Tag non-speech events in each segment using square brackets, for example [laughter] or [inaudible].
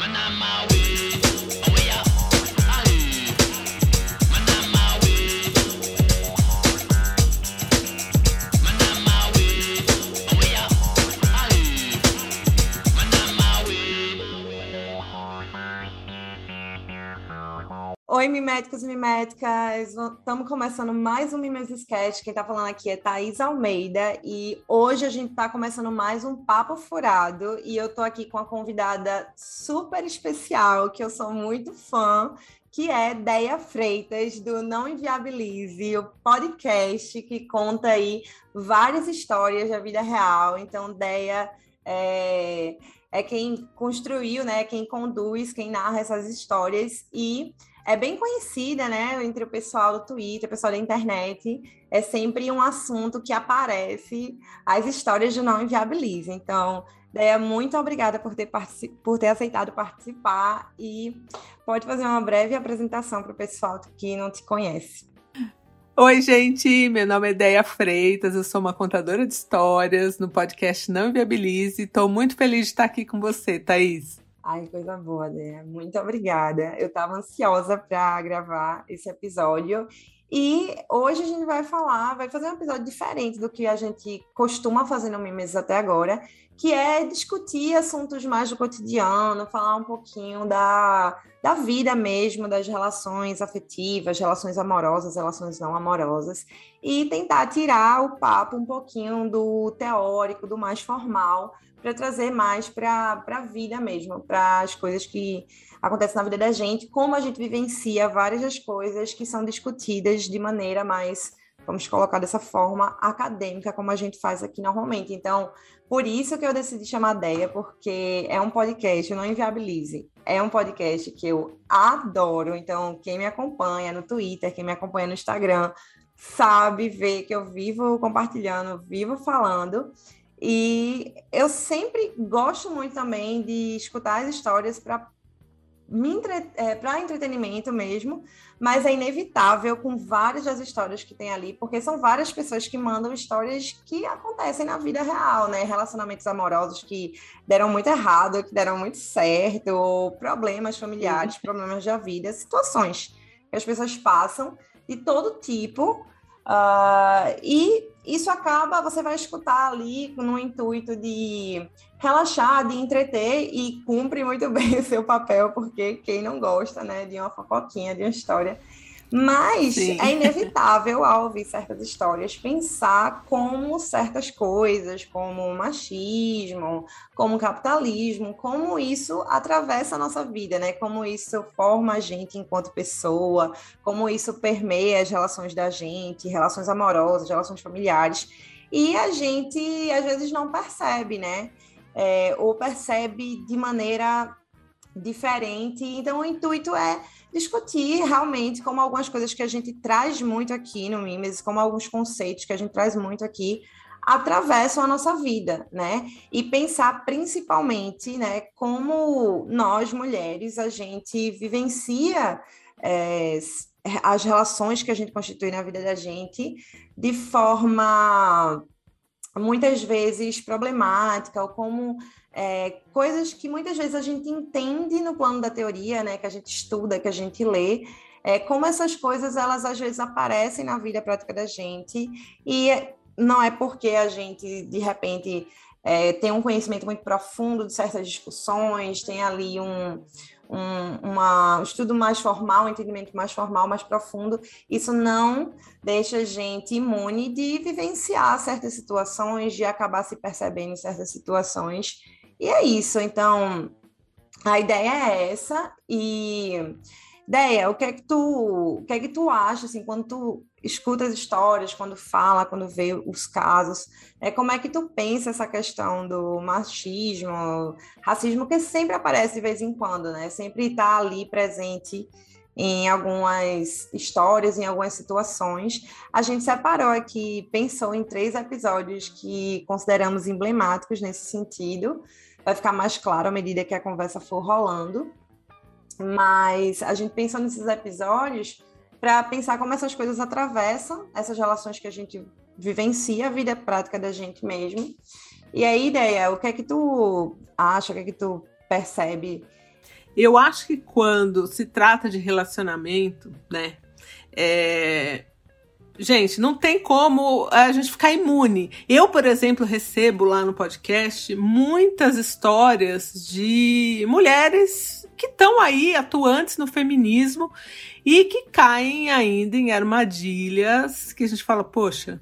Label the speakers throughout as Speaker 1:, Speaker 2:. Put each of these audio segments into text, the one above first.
Speaker 1: Oi, miméticos e miméticas! Estamos começando mais um Mimes Sketch. Quem está falando aqui é Thaís Almeida e hoje a gente está começando mais um Papo Furado e eu estou aqui com uma convidada super especial, que eu sou muito fã, que é Deia Freitas, do Não Inviabilize, o podcast que conta aí várias histórias da vida real. Então, Deia é, é quem construiu, né? Quem conduz, quem narra essas histórias e é bem conhecida, né, entre o pessoal do Twitter, o pessoal da internet, é sempre um assunto que aparece as histórias de não inviabilize. Então, Deia, muito obrigada por ter, por ter aceitado participar e pode fazer uma breve apresentação para o pessoal que não te conhece.
Speaker 2: Oi, gente, meu nome é Deia Freitas, eu sou uma contadora de histórias no podcast Não Inviabilize. Estou muito feliz de estar aqui com você, Thaís.
Speaker 1: Ai, coisa boa, né? Muito obrigada. Eu estava ansiosa para gravar esse episódio. E hoje a gente vai falar, vai fazer um episódio diferente do que a gente costuma fazer no Mimes até agora, que é discutir assuntos mais do cotidiano, falar um pouquinho da, da vida mesmo, das relações afetivas, relações amorosas, relações não amorosas, e tentar tirar o papo um pouquinho do teórico, do mais formal, para trazer mais para a vida mesmo, para as coisas que acontecem na vida da gente, como a gente vivencia várias das coisas que são discutidas de maneira mais, vamos colocar dessa forma, acadêmica, como a gente faz aqui normalmente. Então, por isso que eu decidi chamar Deia, porque é um podcast, não inviabilize. É um podcast que eu adoro. Então, quem me acompanha no Twitter, quem me acompanha no Instagram, sabe ver que eu vivo compartilhando, vivo falando. E eu sempre gosto muito também de escutar as histórias para entre... é, para entretenimento mesmo, mas é inevitável com várias das histórias que tem ali, porque são várias pessoas que mandam histórias que acontecem na vida real, né? Relacionamentos amorosos que deram muito errado, que deram muito certo, ou problemas familiares, Sim. problemas da vida, situações que as pessoas passam de todo tipo. Uh, e isso acaba, você vai escutar ali no intuito de relaxar, de entreter e cumpre muito [laughs] bem o seu papel, porque quem não gosta, né, de uma fofoquinha, de uma história mas Sim. é inevitável, ao ouvir certas histórias, pensar como certas coisas, como machismo, como capitalismo, como isso atravessa a nossa vida, né? Como isso forma a gente enquanto pessoa, como isso permeia as relações da gente, relações amorosas, relações familiares. E a gente, às vezes, não percebe, né? É, ou percebe de maneira diferente. Então, o intuito é discutir realmente como algumas coisas que a gente traz muito aqui no Mimes, como alguns conceitos que a gente traz muito aqui, atravessam a nossa vida, né? E pensar principalmente, né, como nós mulheres a gente vivencia é, as relações que a gente constitui na vida da gente de forma muitas vezes problemática, ou como é, coisas que muitas vezes a gente entende no plano da teoria, né, que a gente estuda, que a gente lê, é, como essas coisas elas às vezes aparecem na vida prática da gente e não é porque a gente de repente é, tem um conhecimento muito profundo de certas discussões, tem ali um, um, uma, um estudo mais formal, um entendimento mais formal, mais profundo, isso não deixa a gente imune de vivenciar certas situações, de acabar se percebendo em certas situações e é isso. Então, a ideia é essa. E ideia, o que é que tu, o que é que tu acha assim quando tu escuta as histórias, quando fala, quando vê os casos, é como é que tu pensa essa questão do machismo, racismo que sempre aparece de vez em quando, né? Sempre está ali presente em algumas histórias, em algumas situações. A gente separou aqui, pensou em três episódios que consideramos emblemáticos nesse sentido vai ficar mais claro à medida que a conversa for rolando. Mas a gente pensou nesses episódios para pensar como essas coisas atravessam essas relações que a gente vivencia, a vida prática da gente mesmo. E a ideia, o que é que tu acha, o que é que tu percebe
Speaker 2: Eu acho que quando se trata de relacionamento, né? É, gente, não tem como a gente ficar imune. Eu, por exemplo, recebo lá no podcast muitas histórias de mulheres que estão aí atuantes no feminismo e que caem ainda em armadilhas que a gente fala, poxa,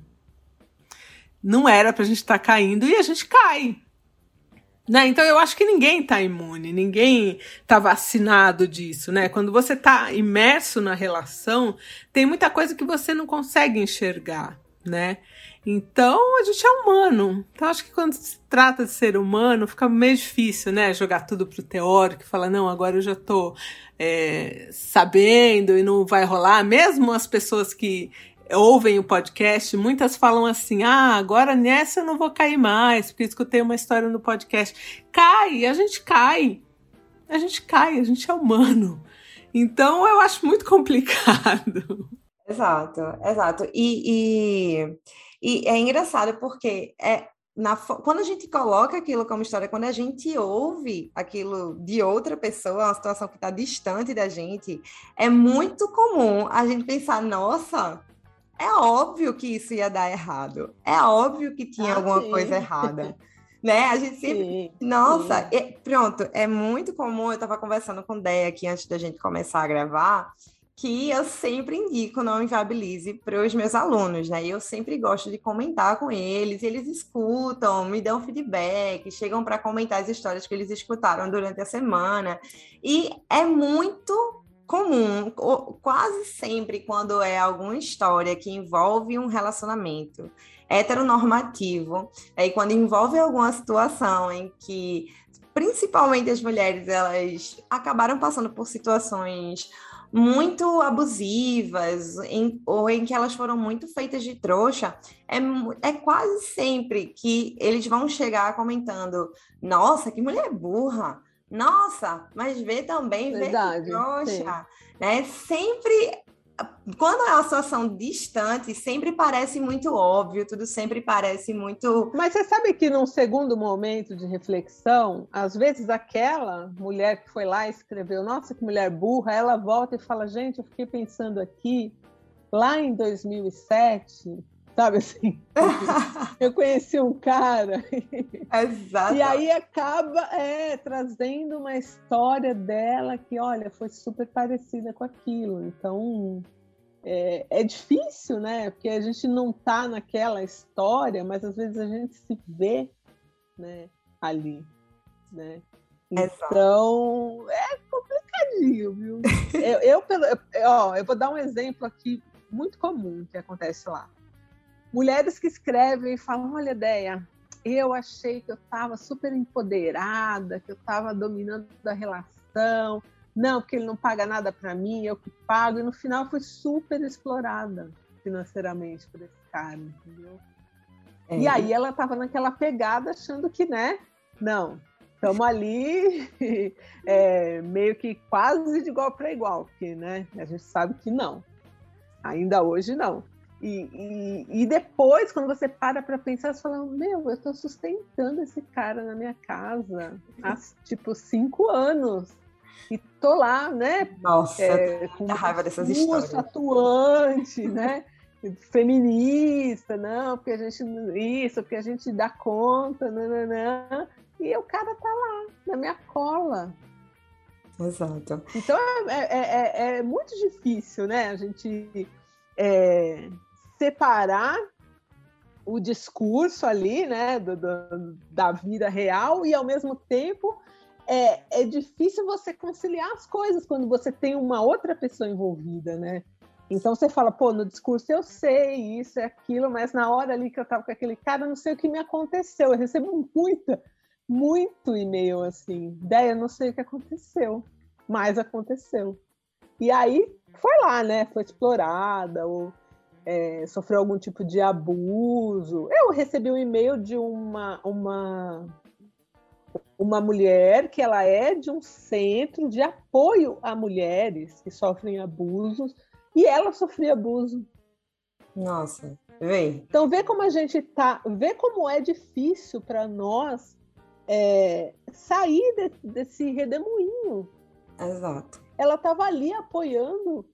Speaker 2: não era pra gente estar tá caindo e a gente cai. Né? Então eu acho que ninguém está imune, ninguém está vacinado disso, né? Quando você está imerso na relação, tem muita coisa que você não consegue enxergar, né? Então a gente é humano. Então acho que quando se trata de ser humano, fica meio difícil, né? Jogar tudo pro teórico e falar, não, agora eu já tô é, sabendo e não vai rolar. Mesmo as pessoas que ouvem o podcast, muitas falam assim: ah, agora nessa eu não vou cair mais, porque escutei uma história no podcast. Cai, a gente cai. A gente cai, a gente é humano. Então eu acho muito [laughs] complicado.
Speaker 1: Exato, exato. E, e, e é engraçado porque é, na, quando a gente coloca aquilo como história, quando a gente ouve aquilo de outra pessoa, uma situação que está distante da gente, é muito comum a gente pensar, nossa, é óbvio que isso ia dar errado. É óbvio que tinha ah, alguma sim. coisa errada. né? A gente sempre. Sim, Nossa, sim. pronto, é muito comum. Eu estava conversando com o Deia aqui antes da gente começar a gravar, que eu sempre indico Não Inviabilize para os meus alunos, né? E eu sempre gosto de comentar com eles, eles escutam, me dão feedback, chegam para comentar as histórias que eles escutaram durante a semana. E é muito comum, quase sempre quando é alguma história que envolve um relacionamento heteronormativo, aí quando envolve alguma situação em que principalmente as mulheres elas acabaram passando por situações muito abusivas em, ou em que elas foram muito feitas de trouxa, é, é quase sempre que eles vão chegar comentando: Nossa, que mulher burra! Nossa, mas vê também, vê Verdade, trouxa, né? Sempre quando é uma situação distante, sempre parece muito óbvio, tudo sempre parece muito.
Speaker 3: Mas você sabe que num segundo momento de reflexão, às vezes aquela mulher que foi lá e escreveu, nossa, que mulher burra, ela volta e fala, gente, eu fiquei pensando aqui, lá em 2007, sabe assim? [laughs] eu conheci um cara. Exato. E aí acaba é, trazendo uma história dela que, olha, foi super parecida com aquilo. Então é, é difícil, né? Porque a gente não tá naquela história, mas às vezes a gente se vê né, ali, né? Então é complicadinho, viu? eu, eu, eu, ó, eu vou dar um exemplo aqui muito comum que acontece lá mulheres que escrevem e falam: Olha, ideia, eu achei que eu estava super empoderada, que eu estava dominando a relação. Não, porque ele não paga nada para mim, eu que pago. E no final fui super explorada financeiramente por esse cara, entendeu? É. E aí ela estava naquela pegada achando que, né? Não, estamos ali [laughs] é, meio que quase de igual para igual, porque né, a gente sabe que não. Ainda hoje não. E, e, e, depois, quando você para para pensar, você fala: Meu, eu estou sustentando esse cara na minha casa há tipo cinco anos. E tô lá, né?
Speaker 1: Nossa, é, com raiva dessas histórias.
Speaker 3: atuante, [laughs] né? Feminista, não, porque a gente. Isso, porque a gente dá conta, nananã. E o cara tá lá, na minha cola.
Speaker 1: Exato.
Speaker 3: Então é, é, é, é muito difícil, né? A gente. É, separar o discurso ali, né, do, do, da vida real e ao mesmo tempo é, é difícil você conciliar as coisas quando você tem uma outra pessoa envolvida, né? Então você fala, pô, no discurso eu sei isso, é aquilo, mas na hora ali que eu tava com aquele cara, não sei o que me aconteceu. Eu recebo muita, muito e-mail assim, ideia, não sei o que aconteceu, mas aconteceu. E aí foi lá, né? Foi explorada, ou é, sofreu algum tipo de abuso. Eu recebi um e-mail de uma, uma, uma mulher que ela é de um centro de apoio a mulheres que sofrem abusos e ela sofria abuso.
Speaker 1: Nossa, vem.
Speaker 3: Então vê como a gente tá, vê como é difícil para nós é, sair de, desse redemoinho
Speaker 1: Exato.
Speaker 3: Ela estava ali apoiando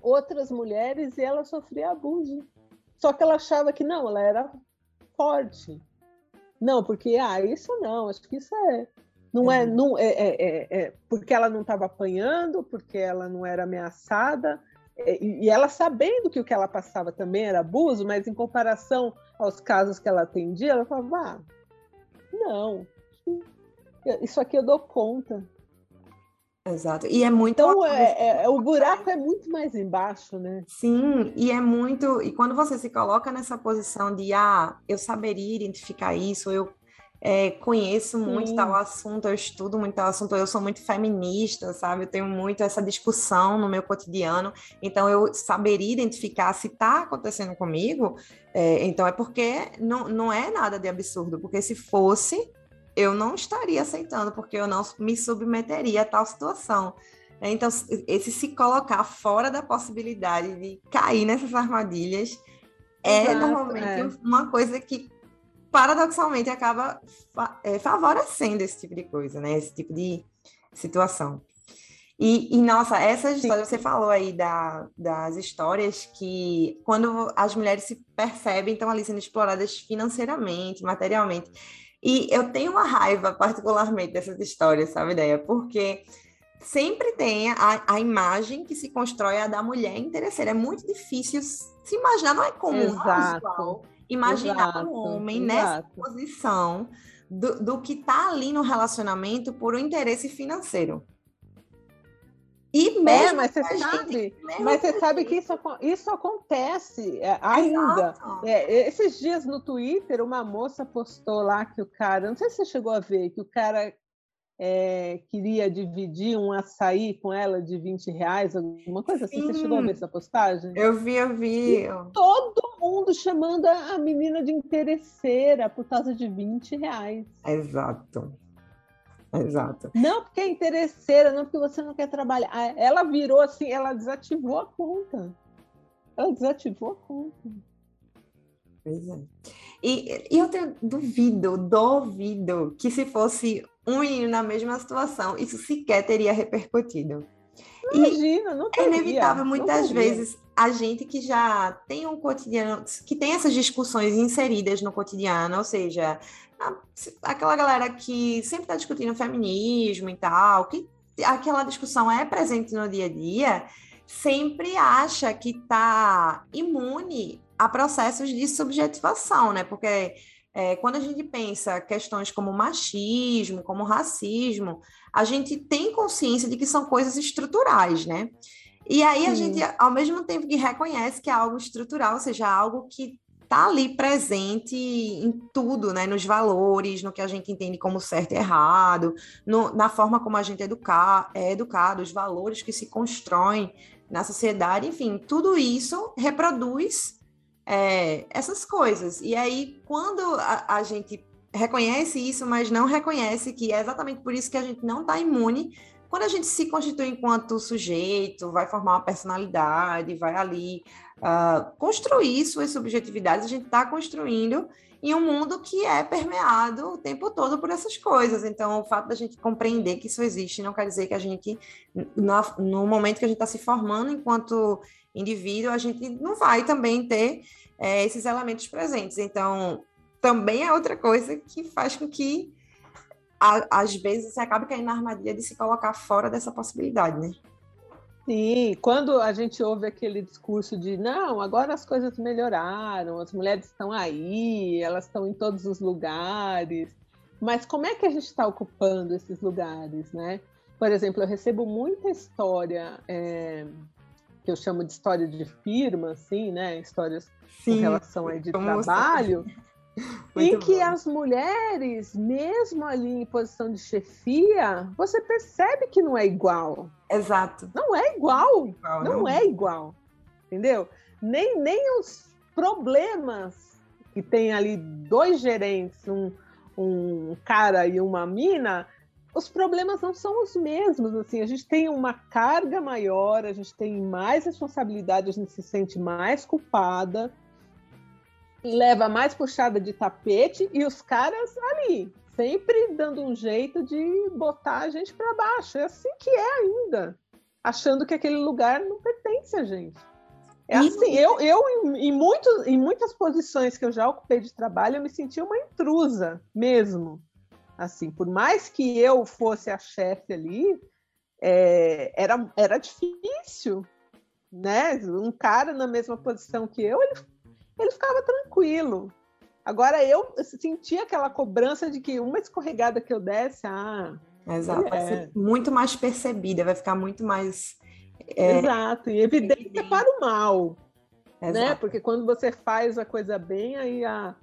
Speaker 3: outras mulheres e ela sofria abuso. Só que ela achava que não, ela era forte. Não, porque ah, isso não, acho que isso é não é, uhum. não é, é, é, é porque ela não estava apanhando, porque ela não era ameaçada, é, e ela sabendo que o que ela passava também era abuso, mas em comparação aos casos que ela atendia, ela falava: ah, não, isso aqui eu dou conta.
Speaker 1: Exato. E é muito.
Speaker 3: Então, é, é, o buraco é muito mais embaixo, né?
Speaker 1: Sim, e é muito. E quando você se coloca nessa posição de, ah, eu saberia identificar isso, eu é, conheço muito Sim. tal assunto, eu estudo muito tal assunto, eu sou muito feminista, sabe? Eu tenho muito essa discussão no meu cotidiano, então eu saberia identificar se está acontecendo comigo, é, então é porque não, não é nada de absurdo, porque se fosse, eu não estaria aceitando, porque eu não me submeteria a tal situação. Então, esse se colocar fora da possibilidade de cair nessas armadilhas é Exato, normalmente é. uma coisa que paradoxalmente acaba é, favorecendo esse tipo de coisa, né? Esse tipo de situação. E, e nossa, essas você falou aí da, das histórias que quando as mulheres se percebem, estão ali sendo exploradas financeiramente, materialmente. E eu tenho uma raiva particularmente dessas histórias, sabe, ideia? Porque sempre tem a, a imagem que se constrói a da mulher interesseira. É muito difícil se imaginar, não é comum,
Speaker 3: Exato.
Speaker 1: é imaginar exato, um homem exato. nessa posição do, do que está ali no relacionamento por um interesse financeiro.
Speaker 3: E é, mesmo é, mas você sabe, mas você sabe que isso, isso acontece é, ainda. É, esses dias no Twitter, uma moça postou lá que o cara, não sei se você chegou a ver, que o cara é, queria dividir um açaí com ela de 20 reais, alguma coisa assim. Sim. Você chegou a ver essa postagem?
Speaker 1: Eu vi, eu vi. E
Speaker 3: todo mundo chamando a menina de interesseira por causa de 20 reais.
Speaker 1: Exato. Exato.
Speaker 3: Não porque é interesseira, não porque você não quer trabalhar. Ela virou assim, ela desativou a conta. Ela desativou a conta.
Speaker 1: Pois é. E, e eu tenho, duvido, duvido que se fosse um menino na mesma situação, isso sequer teria repercutido.
Speaker 3: Imagina, não teria,
Speaker 1: É inevitável muitas vezes a gente que já tem um cotidiano, que tem essas discussões inseridas no cotidiano, ou seja, aquela galera que sempre está discutindo feminismo e tal, que aquela discussão é presente no dia a dia, sempre acha que está imune a processos de subjetivação, né? Porque é, quando a gente pensa questões como machismo, como racismo, a gente tem consciência de que são coisas estruturais, né? E aí a gente, ao mesmo tempo que reconhece que é algo estrutural, ou seja, algo que está ali presente em tudo, né? Nos valores, no que a gente entende como certo e errado, no, na forma como a gente educar, é educado, os valores que se constroem na sociedade, enfim, tudo isso reproduz é, essas coisas. E aí, quando a, a, gente reconhece isso, mas não reconhece que é exatamente por isso que a gente não está imune, quando a gente se constitui enquanto sujeito, vai formar uma personalidade, vai ali uh, construir suas subjetividades, a gente está construindo em um mundo que é permeado o tempo todo por essas coisas. Então, o fato da gente compreender que isso existe não quer dizer que a gente, no momento que a gente está se formando enquanto indivíduo, a gente não vai também ter é, esses elementos presentes. Então, também é outra coisa que faz com que, a, às vezes, você acabe caindo na armadilha de se colocar fora dessa possibilidade, né?
Speaker 3: Sim, quando a gente ouve aquele discurso de não, agora as coisas melhoraram, as mulheres estão aí, elas estão em todos os lugares, mas como é que a gente está ocupando esses lugares, né? Por exemplo, eu recebo muita história é, que eu chamo de história de firma, assim, né? Histórias Sim, em relação aí de trabalho, [laughs] em que bom. as mulheres, mesmo ali em posição de chefia, você percebe que não é igual.
Speaker 1: Exato.
Speaker 3: Não é igual. igual não, não, é igual. Entendeu? Nem, nem os problemas que tem ali dois gerentes, um, um cara e uma mina, os problemas não são os mesmos. Assim, a gente tem uma carga maior, a gente tem mais responsabilidade, a gente se sente mais culpada leva mais puxada de tapete e os caras ali, sempre dando um jeito de botar a gente para baixo. É assim que é ainda, achando que aquele lugar não pertence a gente. É assim, eu, eu em, muitos, em muitas posições que eu já ocupei de trabalho, eu me senti uma intrusa mesmo. Assim, por mais que eu fosse a chefe ali, é, era, era difícil, né? Um cara na mesma posição que eu, ele, ele ficava tranquilo. Agora eu sentia aquela cobrança de que uma escorregada que eu desse, ah.
Speaker 1: Exato, é. vai ser muito mais percebida, vai ficar muito mais
Speaker 3: é... Exato, e evidente é para o mal. Né? Exato. Né? Porque quando você faz a coisa bem, aí a.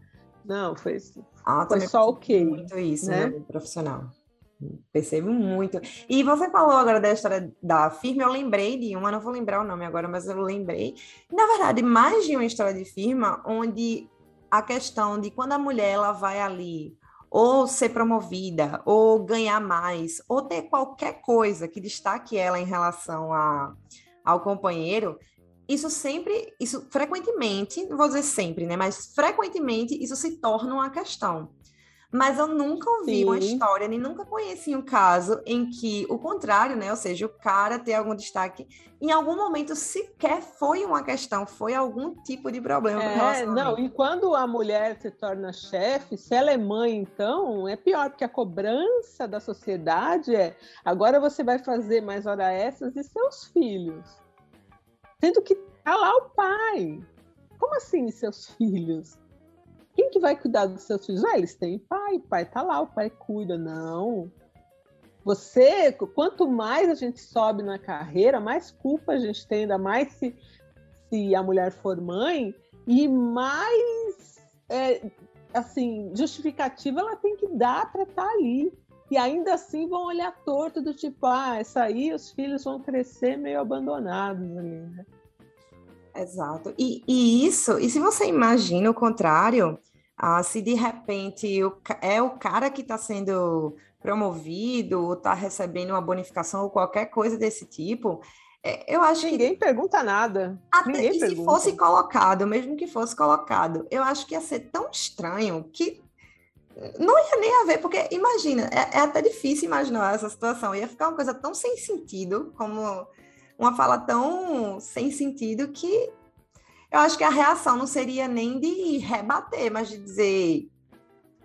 Speaker 3: Não, foi, ah, foi só ok.
Speaker 1: Muito isso, né? né? Profissional. Percebo muito. E você falou agora da história da firma, eu lembrei de uma, não vou lembrar o nome agora, mas eu lembrei. Na verdade, mais de uma história de firma onde a questão de quando a mulher ela vai ali ou ser promovida, ou ganhar mais, ou ter qualquer coisa que destaque ela em relação a, ao companheiro, isso sempre, isso frequentemente, não vou dizer sempre, né, mas frequentemente isso se torna uma questão. Mas eu nunca ouvi Sim. uma história, nem nunca conheci um caso em que o contrário, né? Ou seja, o cara ter algum destaque, em algum momento sequer foi uma questão, foi algum tipo de problema.
Speaker 3: É, não, e quando a mulher se torna chefe, se ela é mãe, então, é pior, porque a cobrança da sociedade é agora você vai fazer mais hora extras e seus filhos. Sendo que tá lá o pai. Como assim, seus filhos? Quem que vai cuidar dos seus filhos? Ah, eles têm pai, pai tá lá, o pai cuida. Não. Você, quanto mais a gente sobe na carreira, mais culpa a gente tem, ainda mais se, se a mulher for mãe, e mais é, assim, justificativa ela tem que dar para estar tá ali. E ainda assim vão olhar torto do tipo, ah, essa aí os filhos vão crescer meio abandonados ali, né?
Speaker 1: Exato. E, e, isso, e se você imagina o contrário, ah, se de repente o, é o cara que está sendo promovido, ou está recebendo uma bonificação ou qualquer coisa desse tipo, é, eu acho
Speaker 3: Ninguém que... pergunta nada.
Speaker 1: Até
Speaker 3: Ninguém
Speaker 1: se
Speaker 3: pergunta.
Speaker 1: fosse colocado, mesmo que fosse colocado, eu acho que ia ser tão estranho que não ia nem haver, porque imagina, é, é até difícil imaginar essa situação, ia ficar uma coisa tão sem sentido como uma fala tão sem sentido que eu acho que a reação não seria nem de rebater, mas de dizer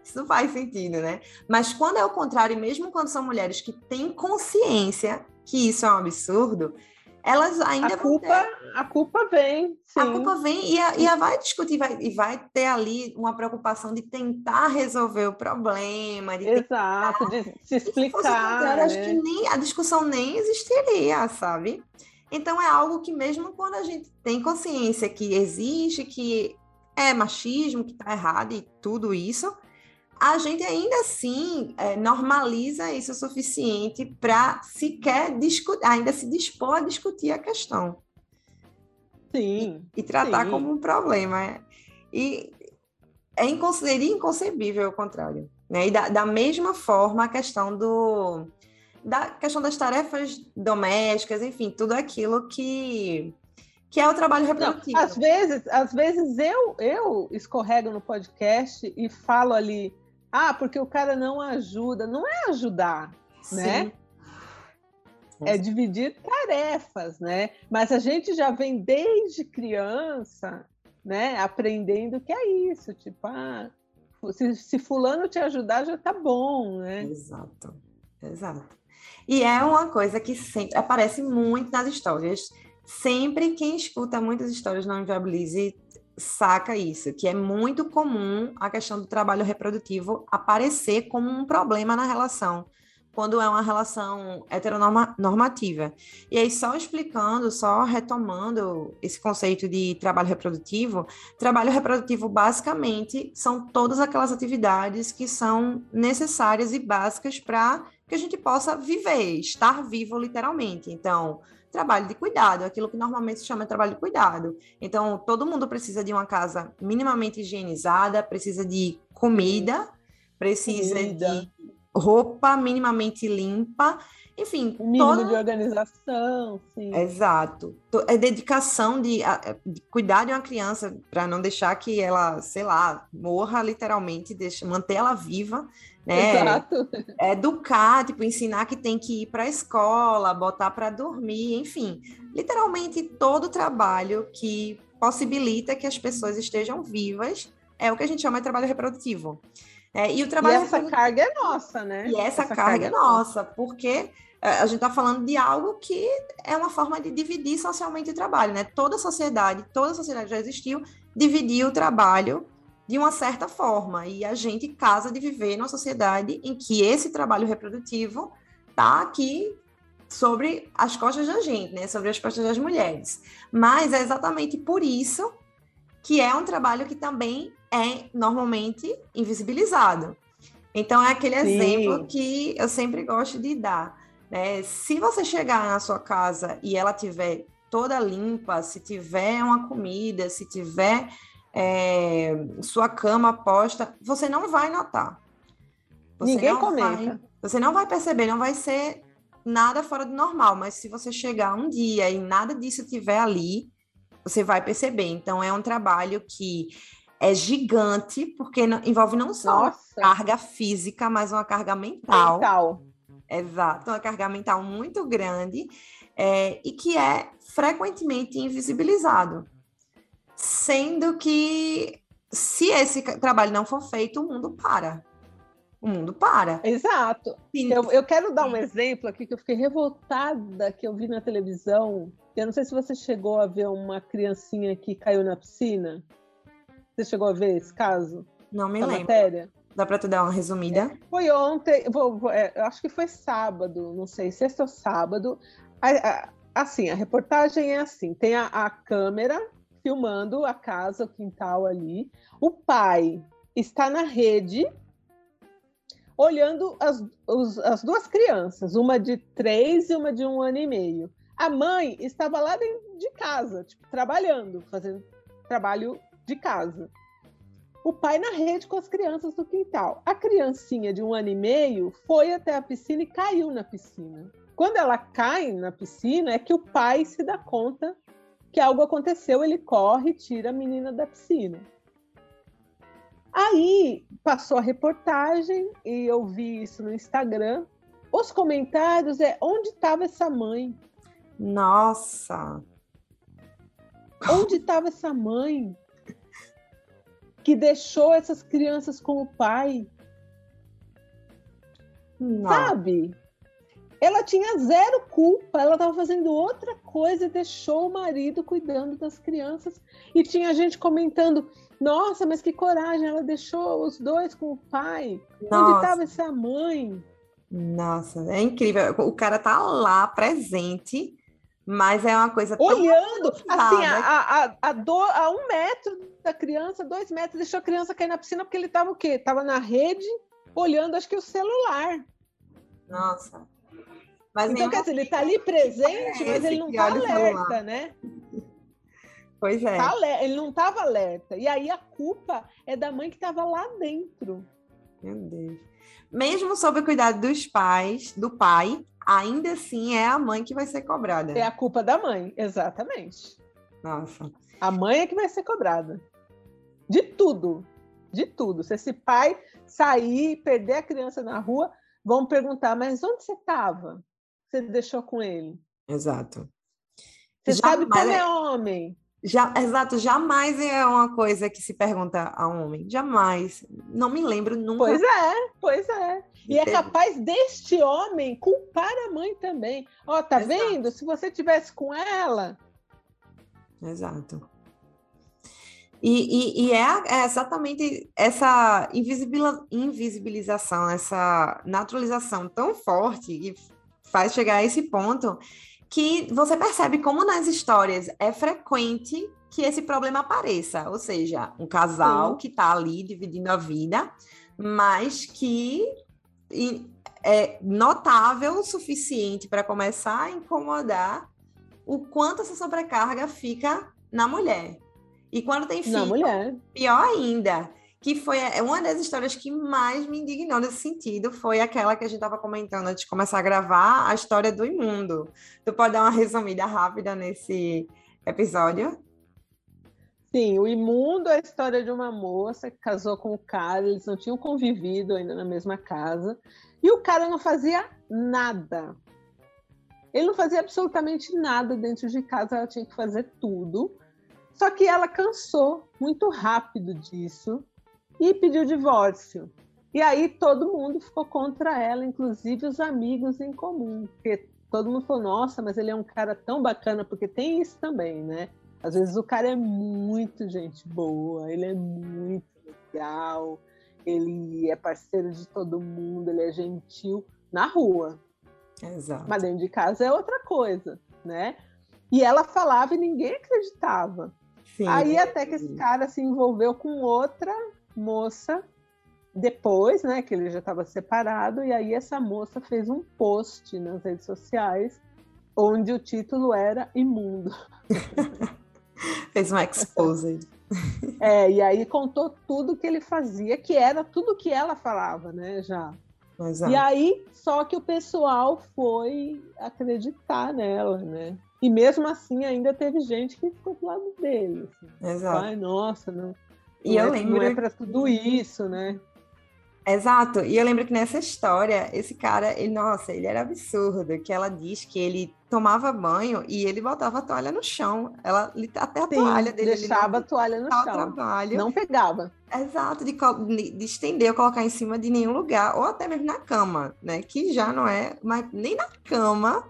Speaker 1: isso não faz sentido, né? Mas quando é o contrário, mesmo quando são mulheres que têm consciência que isso é um absurdo, elas ainda
Speaker 3: a culpa, a culpa vem. Sim.
Speaker 1: A culpa vem e, a, e a vai discutir vai, e vai ter ali uma preocupação de tentar resolver o problema. De
Speaker 3: Exato, tentar... de se explicar. Se né?
Speaker 1: Acho que nem, a discussão nem existiria, sabe? Então é algo que mesmo quando a gente tem consciência que existe, que é machismo, que está errado e tudo isso, a gente ainda assim é, normaliza isso o suficiente para sequer discutir, ainda se dispor a discutir a questão.
Speaker 3: Sim.
Speaker 1: E, e tratar
Speaker 3: sim.
Speaker 1: como um problema. E é seria inconcebível o contrário. Né? E da, da mesma forma, a questão do da questão das tarefas domésticas, enfim, tudo aquilo que que é o trabalho reprodutivo.
Speaker 3: Não, às vezes, às vezes eu eu escorrego no podcast e falo ali, ah, porque o cara não ajuda, não é ajudar, Sim. né? É dividir tarefas, né? Mas a gente já vem desde criança, né, aprendendo que é isso, tipo, ah, se, se fulano te ajudar já tá bom, né?
Speaker 1: Exato. Exato. E é uma coisa que sempre aparece muito nas histórias. Sempre quem escuta muitas histórias no Inviabilize saca isso, que é muito comum a questão do trabalho reprodutivo aparecer como um problema na relação, quando é uma relação heteronormativa. E aí, só explicando, só retomando esse conceito de trabalho reprodutivo, trabalho reprodutivo basicamente são todas aquelas atividades que são necessárias e básicas para que a gente possa viver, estar vivo literalmente. Então, trabalho de cuidado, aquilo que normalmente se chama trabalho de cuidado. Então, todo mundo precisa de uma casa minimamente higienizada, precisa de comida, precisa comida. de roupa minimamente limpa, enfim.
Speaker 3: O mínimo toda... de organização, sim.
Speaker 1: Exato. É dedicação de, de cuidar de uma criança para não deixar que ela, sei lá, morra literalmente, deixa, manter ela viva, né?
Speaker 3: Exato.
Speaker 1: Educar, tipo, ensinar que tem que ir para a escola, botar para dormir, enfim. Literalmente todo o trabalho que possibilita que as pessoas estejam vivas é o que a gente chama de trabalho reprodutivo. É, e o trabalho
Speaker 3: e essa carga é nossa, né?
Speaker 1: E essa, essa carga, carga, é nossa, porque é, a gente está falando de algo que é uma forma de dividir socialmente o trabalho, né? Toda sociedade, toda sociedade já existiu, dividiu o trabalho de uma certa forma. E a gente casa de viver numa sociedade em que esse trabalho reprodutivo está aqui sobre as costas da gente, né? Sobre as costas das mulheres. Mas é exatamente por isso que é um trabalho que também é normalmente invisibilizado. Então, é aquele Sim. exemplo que eu sempre gosto de dar. Né? Se você chegar na sua casa e ela tiver toda limpa, se tiver uma comida, se tiver é, sua cama posta, você não vai notar.
Speaker 3: Você Ninguém comenta.
Speaker 1: Vai, você não vai perceber, não vai ser nada fora do normal, mas se você chegar um dia e nada disso tiver ali, você vai perceber. Então, é um trabalho que é gigante, porque envolve não só Nossa. carga física, mas uma carga mental.
Speaker 3: Mental.
Speaker 1: Exato, uma carga mental muito grande é, e que é frequentemente invisibilizado. Sendo que, se esse trabalho não for feito, o mundo para. O mundo para.
Speaker 3: Exato. Eu, eu quero dar um exemplo aqui que eu fiquei revoltada que eu vi na televisão. Eu não sei se você chegou a ver uma criancinha que caiu na piscina. Você chegou a ver esse caso?
Speaker 1: Não me lembro. Matéria? Dá para tu dar uma resumida? É,
Speaker 3: foi ontem, vou, vou, é, acho que foi sábado, não sei, sexta ou sábado. A, a, assim, a reportagem é assim: tem a, a câmera filmando a casa, o quintal ali. O pai está na rede olhando as, os, as duas crianças, uma de três e uma de um ano e meio. A mãe estava lá dentro de casa, tipo, trabalhando, fazendo trabalho de casa. O pai na rede com as crianças do quintal. A criancinha de um ano e meio foi até a piscina e caiu na piscina. Quando ela cai na piscina, é que o pai se dá conta que algo aconteceu, ele corre e tira a menina da piscina. Aí passou a reportagem e eu vi isso no Instagram. Os comentários é onde estava essa mãe?
Speaker 1: Nossa!
Speaker 3: Onde estava essa mãe? que deixou essas crianças com o pai. Não. Sabe? Ela tinha zero culpa, ela estava fazendo outra coisa e deixou o marido cuidando das crianças. E tinha gente comentando: nossa, mas que coragem, ela deixou os dois com o pai. Nossa. Onde estava essa mãe?
Speaker 1: Nossa, é incrível. O cara tá lá presente, mas é uma coisa
Speaker 3: olhando assim a, a, a, do, a um metro da criança, dois metros, deixou a criança cair na piscina porque ele estava o quê? Estava na rede, olhando, acho que o celular.
Speaker 1: Nossa.
Speaker 3: Mas então, quer dizer, ele está ali presente, mas ele não está alerta, né?
Speaker 1: Pois é.
Speaker 3: Tá ele não estava alerta. E aí a culpa é da mãe que estava lá dentro.
Speaker 1: Meu Deus. Mesmo sob o cuidado dos pais, do pai, ainda assim é a mãe que vai ser cobrada.
Speaker 3: É a culpa da mãe, exatamente.
Speaker 1: Nossa.
Speaker 3: A mãe é que vai ser cobrada. De tudo. De tudo. Se esse pai sair, perder a criança na rua, vão perguntar: mas onde você estava? Você deixou com ele?
Speaker 1: Exato.
Speaker 3: Você jamais, sabe como é homem.
Speaker 1: Já, exato, jamais é uma coisa que se pergunta a um homem. Jamais. Não me lembro nunca.
Speaker 3: Pois é, pois é. E é capaz deste homem culpar a mãe também. Ó, oh, tá exato. vendo? Se você tivesse com ela.
Speaker 1: Exato. E, e, e é, é, exatamente essa invisibilização, essa naturalização tão forte que faz chegar a esse ponto que você percebe como nas histórias é frequente que esse problema apareça, ou seja, um casal Sim. que está ali dividindo a vida, mas que é notável o suficiente para começar a incomodar o quanto essa sobrecarga fica na mulher. E quando tem filho, pior ainda. Que foi é, uma das histórias que mais me indignou nesse sentido, foi aquela que a gente estava comentando antes de começar a gravar, a história do imundo. Tu pode dar uma resumida rápida nesse episódio?
Speaker 3: Sim, o imundo é a história de uma moça que casou com o cara, eles não tinham convivido ainda na mesma casa, e o cara não fazia nada. Ele não fazia absolutamente nada dentro de casa, ela tinha que fazer tudo. Só que ela cansou muito rápido disso e pediu divórcio. E aí todo mundo ficou contra ela, inclusive os amigos em comum, porque todo mundo falou: "Nossa, mas ele é um cara tão bacana", porque tem isso também, né? Às vezes o cara é muito gente boa, ele é muito legal, ele é parceiro de todo mundo, ele é gentil na rua.
Speaker 1: Exato.
Speaker 3: Mas dentro de casa é outra coisa, né? E ela falava e ninguém acreditava. Sim, Aí até que esse cara se envolveu com outra moça depois, né, que ele já estava separado, e aí essa moça fez um post nas redes sociais onde o título era Imundo. [laughs]
Speaker 1: Fez uma expose.
Speaker 3: É, e aí contou tudo que ele fazia, que era tudo que ela falava, né, já. Exato. E aí, só que o pessoal foi acreditar nela, né? E mesmo assim, ainda teve gente que ficou do lado dele. Assim. Exato. Ai, nossa, não. E não eu é, lembro. Não é para tudo isso, né?
Speaker 1: Exato. E eu lembro que nessa história, esse cara, ele, nossa, ele era absurdo, que ela diz que ele tomava banho e ele botava a toalha no chão. Ela até a Sim, toalha dele
Speaker 3: deixava a toalha no chão. Trabalho. Não pegava.
Speaker 1: Exato, de, de estender ou colocar em cima de nenhum lugar, ou até mesmo na cama, né? Que já não é, mas nem na cama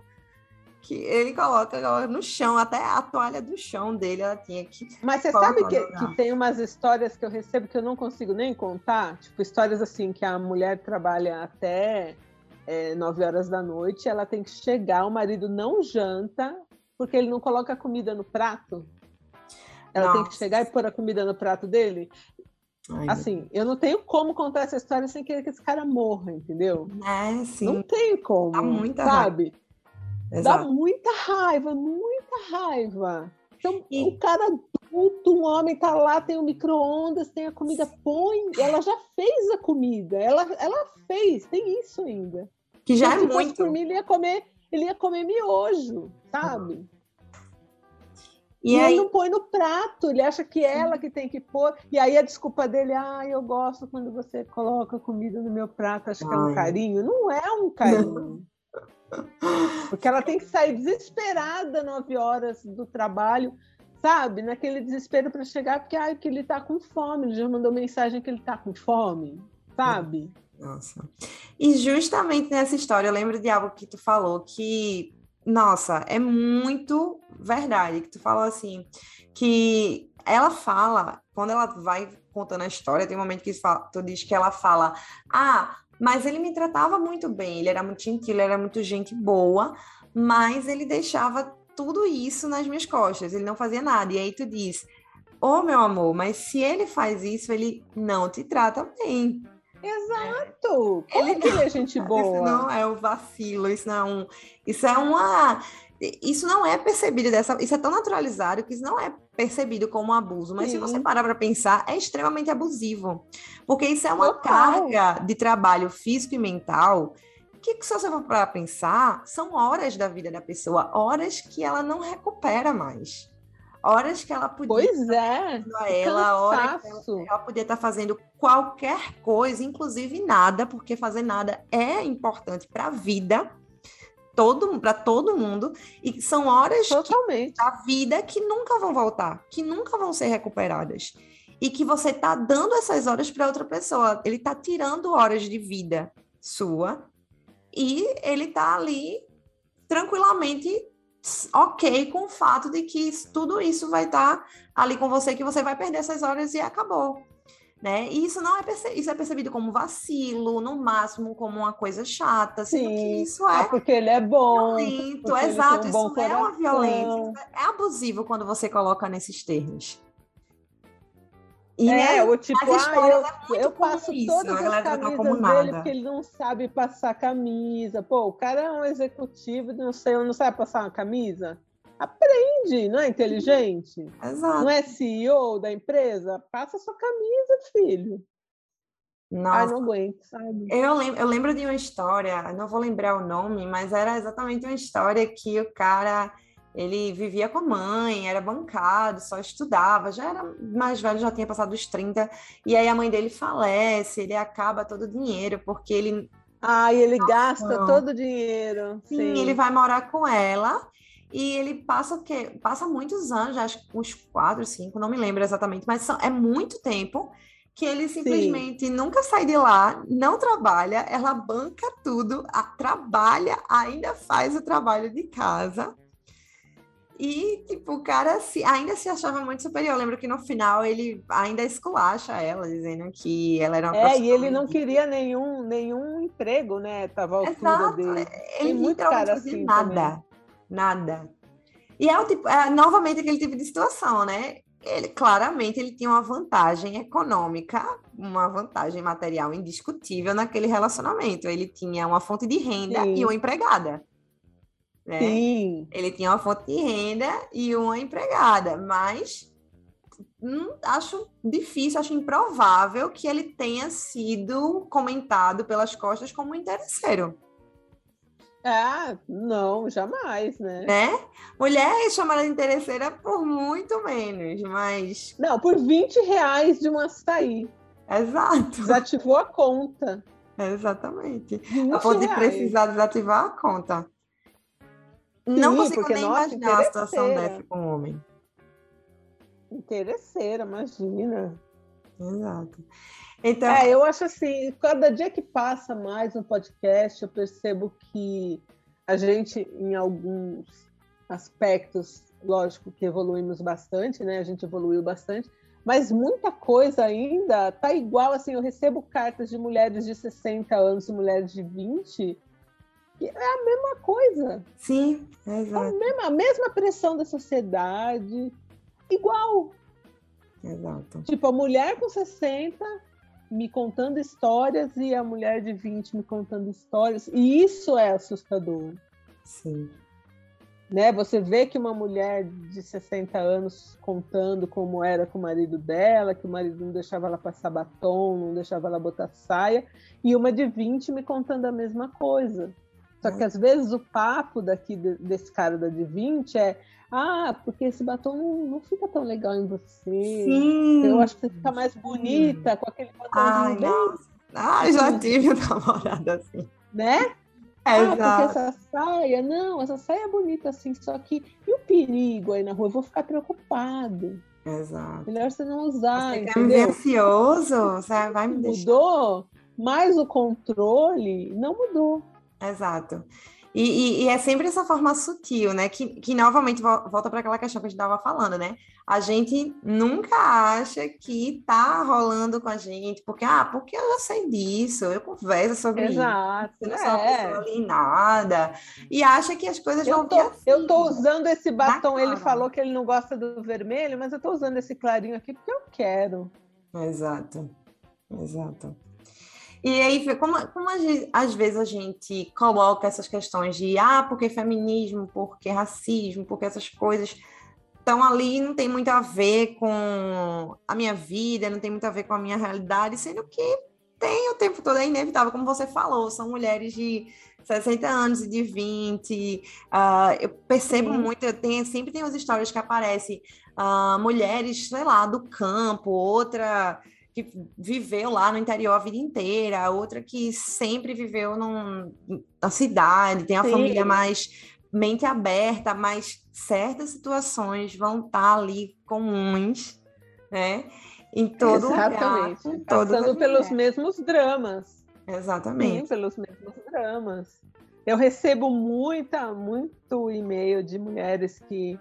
Speaker 1: que ele coloca no chão, até a toalha do chão dele ela tinha que.
Speaker 3: Mas você sabe que, que, tem umas histórias que eu recebo que eu não consigo nem contar? Tipo, histórias assim que a mulher trabalha até é, 9 horas da noite, ela tem que chegar, o marido não janta, porque ele não coloca a comida no prato. Ela Nossa. tem que chegar e pôr a comida no prato dele. Ai, assim, eu não tenho como contar essa história sem querer que esse cara morra, entendeu?
Speaker 1: É, sim.
Speaker 3: Não tenho como. Dá muita sabe? Raiva. Exato. Dá muita raiva, muita raiva. Então, e... o cara adulto, um homem tá lá, tem o micro-ondas, tem a comida, põe. Ela já fez a comida, ela, ela fez, tem isso ainda.
Speaker 1: Que já é muito.
Speaker 3: Por mim, ele ia comer, ele ia comer miojo, sabe? E, e aí... ele não põe no prato, ele acha que é ela que tem que pôr. E aí a desculpa dele, ah, eu gosto quando você coloca comida no meu prato, acho Ai. que é um carinho. Não é um carinho. Porque ela tem que sair desesperada nove horas do trabalho, sabe? Naquele desespero para chegar, porque ai, que ele está com fome, ele já mandou mensagem que ele está com fome, sabe?
Speaker 1: Nossa. E justamente nessa história, eu lembro de algo que tu falou que, nossa, é muito verdade, que tu falou assim, que ela fala, quando ela vai contando a história, tem um momento que tu diz que ela fala, ah, mas ele me tratava muito bem, ele era muito gentil, ele era muito gente boa, mas ele deixava tudo isso nas minhas costas, ele não fazia nada. E aí tu diz: Ô oh, meu amor, mas se ele faz isso, ele não te trata bem.
Speaker 3: Exato! É. Ele, que ele é gente [laughs] boa.
Speaker 1: Isso não é um vacilo, isso não é um. Isso é uma isso não é percebido dessa, isso é tão naturalizado que isso não é percebido como um abuso, mas Sim. se você parar para pensar, é extremamente abusivo, porque isso é uma Total. carga de trabalho físico e mental que se você for para pensar, são horas da vida da pessoa, horas que ela não recupera mais. Horas que ela podia
Speaker 3: pois é,
Speaker 1: a ela, hora que ela, ela podia estar fazendo qualquer coisa, inclusive nada, porque fazer nada é importante para a vida todo para todo mundo e são horas
Speaker 3: Totalmente.
Speaker 1: da vida que nunca vão voltar, que nunca vão ser recuperadas. E que você tá dando essas horas para outra pessoa. Ele tá tirando horas de vida sua e ele tá ali tranquilamente ok com o fato de que tudo isso vai estar tá ali com você, que você vai perder essas horas e acabou né? E isso não é percebido, isso é percebido como vacilo, no máximo como uma coisa chata, Sim. que isso é
Speaker 3: ah, porque ele é bom,
Speaker 1: violento, exato, um isso é uma violência, é abusivo quando você coloca nesses termos.
Speaker 3: E é, é o tipo, ah, eu, é eu passo isso, todas as camisas dele porque ele não sabe passar camisa. Pô, o cara é um executivo, não sei, não sabe passar uma camisa. Aprende, não é inteligente?
Speaker 1: Exato.
Speaker 3: Não é CEO da empresa? Passa sua camisa, filho.
Speaker 1: Nossa.
Speaker 3: Ai, não aguento, sabe?
Speaker 1: Eu lembro, eu lembro de uma história, não vou lembrar o nome, mas era exatamente uma história que o cara ele vivia com a mãe, era bancado, só estudava, já era mais velho, já tinha passado dos 30, e aí a mãe dele falece, ele acaba todo o dinheiro, porque ele.
Speaker 3: Ah, ele gasta todo o dinheiro.
Speaker 1: Sim, sim, ele vai morar com ela. E ele passa o quê? Passa muitos anos, acho que uns quatro, cinco, não me lembro exatamente, mas são, é muito tempo que ele simplesmente Sim. nunca sai de lá, não trabalha, ela banca tudo, a, trabalha, ainda faz o trabalho de casa. E, tipo, o cara se, ainda se achava muito superior. Eu lembro que no final ele ainda esculacha ela, dizendo que ela era uma
Speaker 3: É, e ele não queria nenhum, nenhum emprego, né? Tava ao
Speaker 1: Exato.
Speaker 3: dele.
Speaker 1: Ele muito cara assim nada. Também. Nada. E é, o tipo, é novamente aquele tipo de situação, né? ele claramente ele tinha uma vantagem econômica, uma vantagem material indiscutível naquele relacionamento. Ele tinha uma fonte de renda Sim. e uma empregada. Né?
Speaker 3: Sim.
Speaker 1: Ele tinha uma fonte de renda e uma empregada, mas hum, acho difícil, acho improvável que ele tenha sido comentado pelas costas como um interesseiro.
Speaker 3: Ah, não, jamais, né?
Speaker 1: Né? Mulher é chamada de interesseira por muito menos, mas.
Speaker 3: Não, por 20 reais de um açaí.
Speaker 1: Exato.
Speaker 3: Desativou a conta.
Speaker 1: Exatamente. A ponto de precisar desativar a conta. Sim, não consigo porque, nem nossa, imaginar a situação dessa com um homem.
Speaker 3: Interesseira, imagina.
Speaker 1: Exato. Então...
Speaker 3: É, eu acho assim, cada dia que passa mais no podcast, eu percebo que a gente, em alguns aspectos, lógico que evoluímos bastante, né? A gente evoluiu bastante, mas muita coisa ainda tá igual, assim, eu recebo cartas de mulheres de 60 anos e mulheres de 20, que é a mesma coisa.
Speaker 1: Sim, é exato.
Speaker 3: A mesma, a mesma pressão da sociedade, igual.
Speaker 1: Exato.
Speaker 3: Tipo, a mulher com 60 me contando histórias e a mulher de 20 me contando histórias. E isso é assustador.
Speaker 1: Sim.
Speaker 3: Né? Você vê que uma mulher de 60 anos contando como era com o marido dela, que o marido não deixava ela passar batom, não deixava ela botar saia, e uma de 20 me contando a mesma coisa. Só que às vezes o papo daqui desse cara da de 20 é ah, porque esse batom não, não fica tão legal em você.
Speaker 1: Sim.
Speaker 3: Eu acho que você fica mais bonita com aquele batomzinho bem.
Speaker 1: Nossa. Ah, já tive [laughs] uma namorada assim.
Speaker 3: Né?
Speaker 1: É, ah,
Speaker 3: porque essa saia, não, essa saia é bonita assim, só que e o perigo aí na rua? Eu vou ficar preocupado.
Speaker 1: Exato.
Speaker 3: Melhor você não usar,
Speaker 1: você
Speaker 3: entendeu?
Speaker 1: Quer me ansioso, você vai me
Speaker 3: deixar. Mudou, mas o controle não mudou.
Speaker 1: Exato. E, e, e, é sempre essa forma sutil, né? Que, que novamente volta para aquela questão que a gente estava falando, né? A gente nunca acha que tá rolando com a gente, porque, ah, porque eu já sei disso, eu converso sobre
Speaker 3: Exato,
Speaker 1: isso, eu não sou uma é. pessoa alienada, e acha que as coisas
Speaker 3: eu
Speaker 1: vão
Speaker 3: tô,
Speaker 1: assim,
Speaker 3: Eu tô usando esse batom, ele falou que ele não gosta do vermelho, mas eu tô usando esse clarinho aqui porque eu quero.
Speaker 1: Exato, exato. E aí, como, como às vezes a gente coloca essas questões de ah, porque feminismo, porque racismo, porque essas coisas estão ali, não tem muito a ver com a minha vida, não tem muito a ver com a minha realidade, sendo que tem o tempo todo, é inevitável, como você falou, são mulheres de 60 anos e de 20. Uh, ah, eu percebo Sim. muito, eu tenho, sempre tem as histórias que aparecem uh, mulheres, sei lá, do campo, outra que viveu lá no interior a vida inteira, a outra que sempre viveu num, na cidade, tem a Sim. família mais mente aberta, mas certas situações vão estar ali comuns, né? Em todo
Speaker 3: Exatamente.
Speaker 1: lugar.
Speaker 3: Passando pelos mesmos dramas.
Speaker 1: Exatamente.
Speaker 3: Sim, pelos mesmos dramas. Eu recebo muita, muito e-mail de mulheres que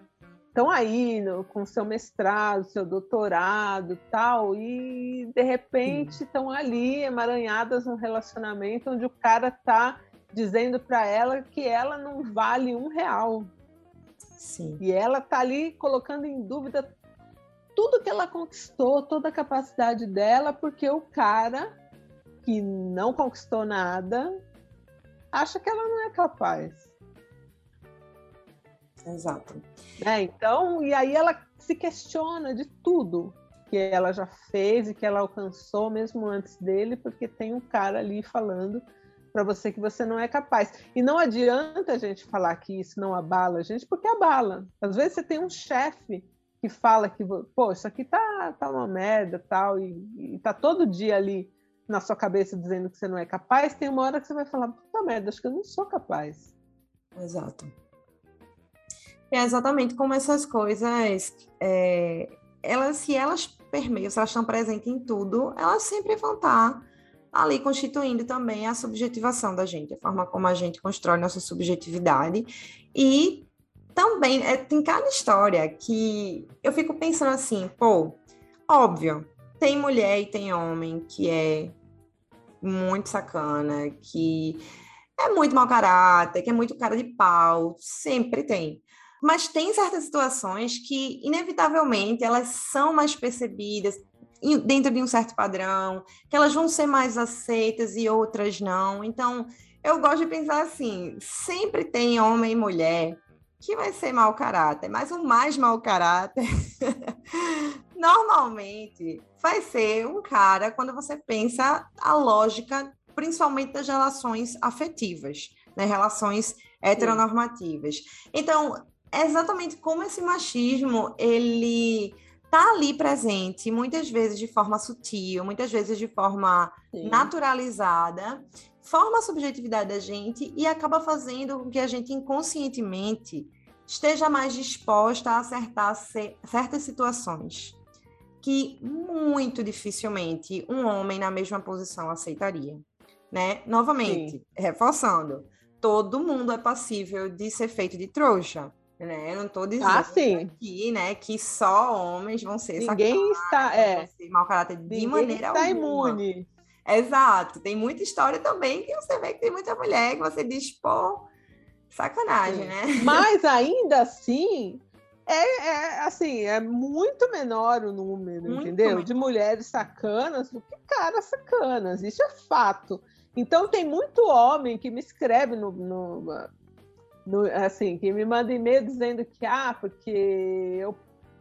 Speaker 3: estão aí no, com seu mestrado, seu doutorado tal, e de repente estão ali emaranhadas num relacionamento onde o cara está dizendo para ela que ela não vale um real.
Speaker 1: Sim.
Speaker 3: E ela está ali colocando em dúvida tudo que ela conquistou, toda a capacidade dela, porque o cara que não conquistou nada acha que ela não é capaz.
Speaker 1: Exato.
Speaker 3: É, então, e aí ela se questiona de tudo que ela já fez e que ela alcançou mesmo antes dele, porque tem um cara ali falando para você que você não é capaz. E não adianta a gente falar que isso não abala a gente, porque abala. Às vezes você tem um chefe que fala que, pô, isso aqui tá, tá uma merda tal, e, e tá todo dia ali na sua cabeça dizendo que você não é capaz, tem uma hora que você vai falar, puta merda, acho que eu não sou capaz.
Speaker 1: Exato. É exatamente como essas coisas, é, elas, se elas permeiam, se elas estão presentes em tudo, elas sempre vão estar ali constituindo também a subjetivação da gente, a forma como a gente constrói nossa subjetividade. E também é, tem cada história que eu fico pensando assim, pô, óbvio, tem mulher e tem homem que é muito sacana, que é muito mau caráter, que é muito cara de pau, sempre tem. Mas tem certas situações que, inevitavelmente, elas são mais percebidas dentro de um certo padrão, que elas vão ser mais aceitas e outras não. Então, eu gosto de pensar assim: sempre tem homem e mulher que vai ser mau caráter, mas o mais mau caráter [laughs] normalmente vai ser um cara quando você pensa a lógica, principalmente das relações afetivas, né? relações heteronormativas. Então, é exatamente como esse machismo ele tá ali presente, muitas vezes de forma sutil, muitas vezes de forma Sim. naturalizada, forma a subjetividade da gente e acaba fazendo com que a gente inconscientemente esteja mais disposta a acertar certas situações que muito dificilmente um homem na mesma posição aceitaria, né? Novamente, Sim. reforçando, todo mundo é passível de ser feito de trouxa. Né? Eu não estou dizendo ah, aqui, né, que só homens vão ser
Speaker 3: Ninguém está, é.
Speaker 1: ser mau caráter de Ninguém maneira
Speaker 3: está
Speaker 1: alguma.
Speaker 3: imune.
Speaker 1: Exato. Tem muita história também que você vê que tem muita mulher que você diz, pô, sacanagem, Sim. né?
Speaker 3: Mas [laughs] ainda assim, é, é, assim, é muito menor o número, muito entendeu? Menor. De mulheres sacanas do que caras sacanas. Isso é fato. Então tem muito homem que me escreve no, no, no, assim, que me manda e-mail dizendo que, ah, porque eu,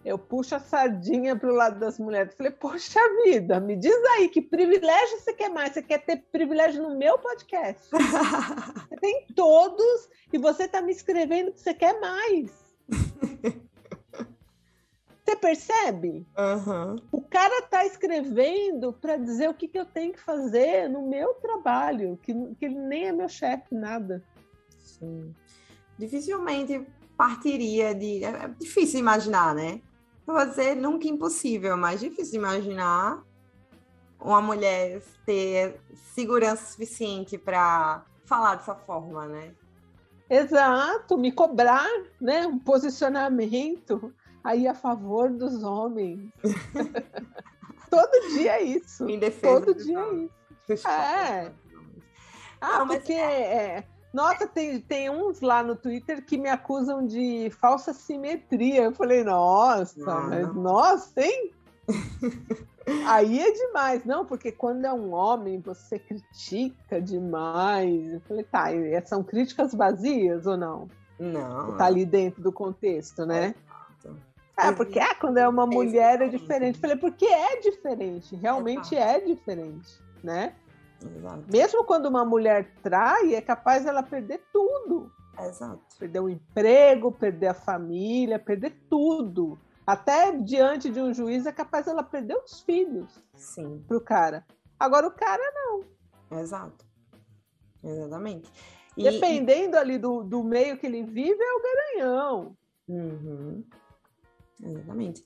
Speaker 3: eu puxo a sardinha para o lado das mulheres. Eu falei, poxa vida, me diz aí, que privilégio você quer mais? Você quer ter privilégio no meu podcast? [laughs] você tem todos e você está me escrevendo que você quer mais. [laughs] Você percebe?
Speaker 1: Uhum.
Speaker 3: O cara está escrevendo para dizer o que, que eu tenho que fazer no meu trabalho, que, que ele nem é meu chefe, nada.
Speaker 1: Sim dificilmente partiria de. É, é difícil imaginar, né? Vou dizer nunca impossível, mas difícil imaginar uma mulher ter segurança suficiente para falar dessa forma, né?
Speaker 3: Exato, me cobrar, né, um posicionamento aí a favor dos homens. [laughs] Todo dia é isso.
Speaker 1: Em defesa
Speaker 3: Todo dia é isso. É. Ah, Não, porque é... é nossa, tem, tem uns lá no Twitter que me acusam de falsa simetria. Eu falei, nossa, mas nossa, hein? [laughs] Aí é demais, não, porque quando é um homem você critica demais. Eu falei, tá, são críticas vazias ou não?
Speaker 1: Não.
Speaker 3: Tá ali dentro do contexto, né? É, porque ah, quando é uma mulher é diferente. Eu falei, porque é diferente, realmente é diferente, né?
Speaker 1: Exato.
Speaker 3: Mesmo quando uma mulher trai, é capaz ela perder tudo.
Speaker 1: Exato.
Speaker 3: Perder o emprego, perder a família, perder tudo. Até diante de um juiz é capaz ela perder os filhos
Speaker 1: Sim.
Speaker 3: pro cara. Agora o cara não.
Speaker 1: Exato. Exatamente.
Speaker 3: E, Dependendo e... ali do, do meio que ele vive, é o garanhão.
Speaker 1: Uhum. Exatamente.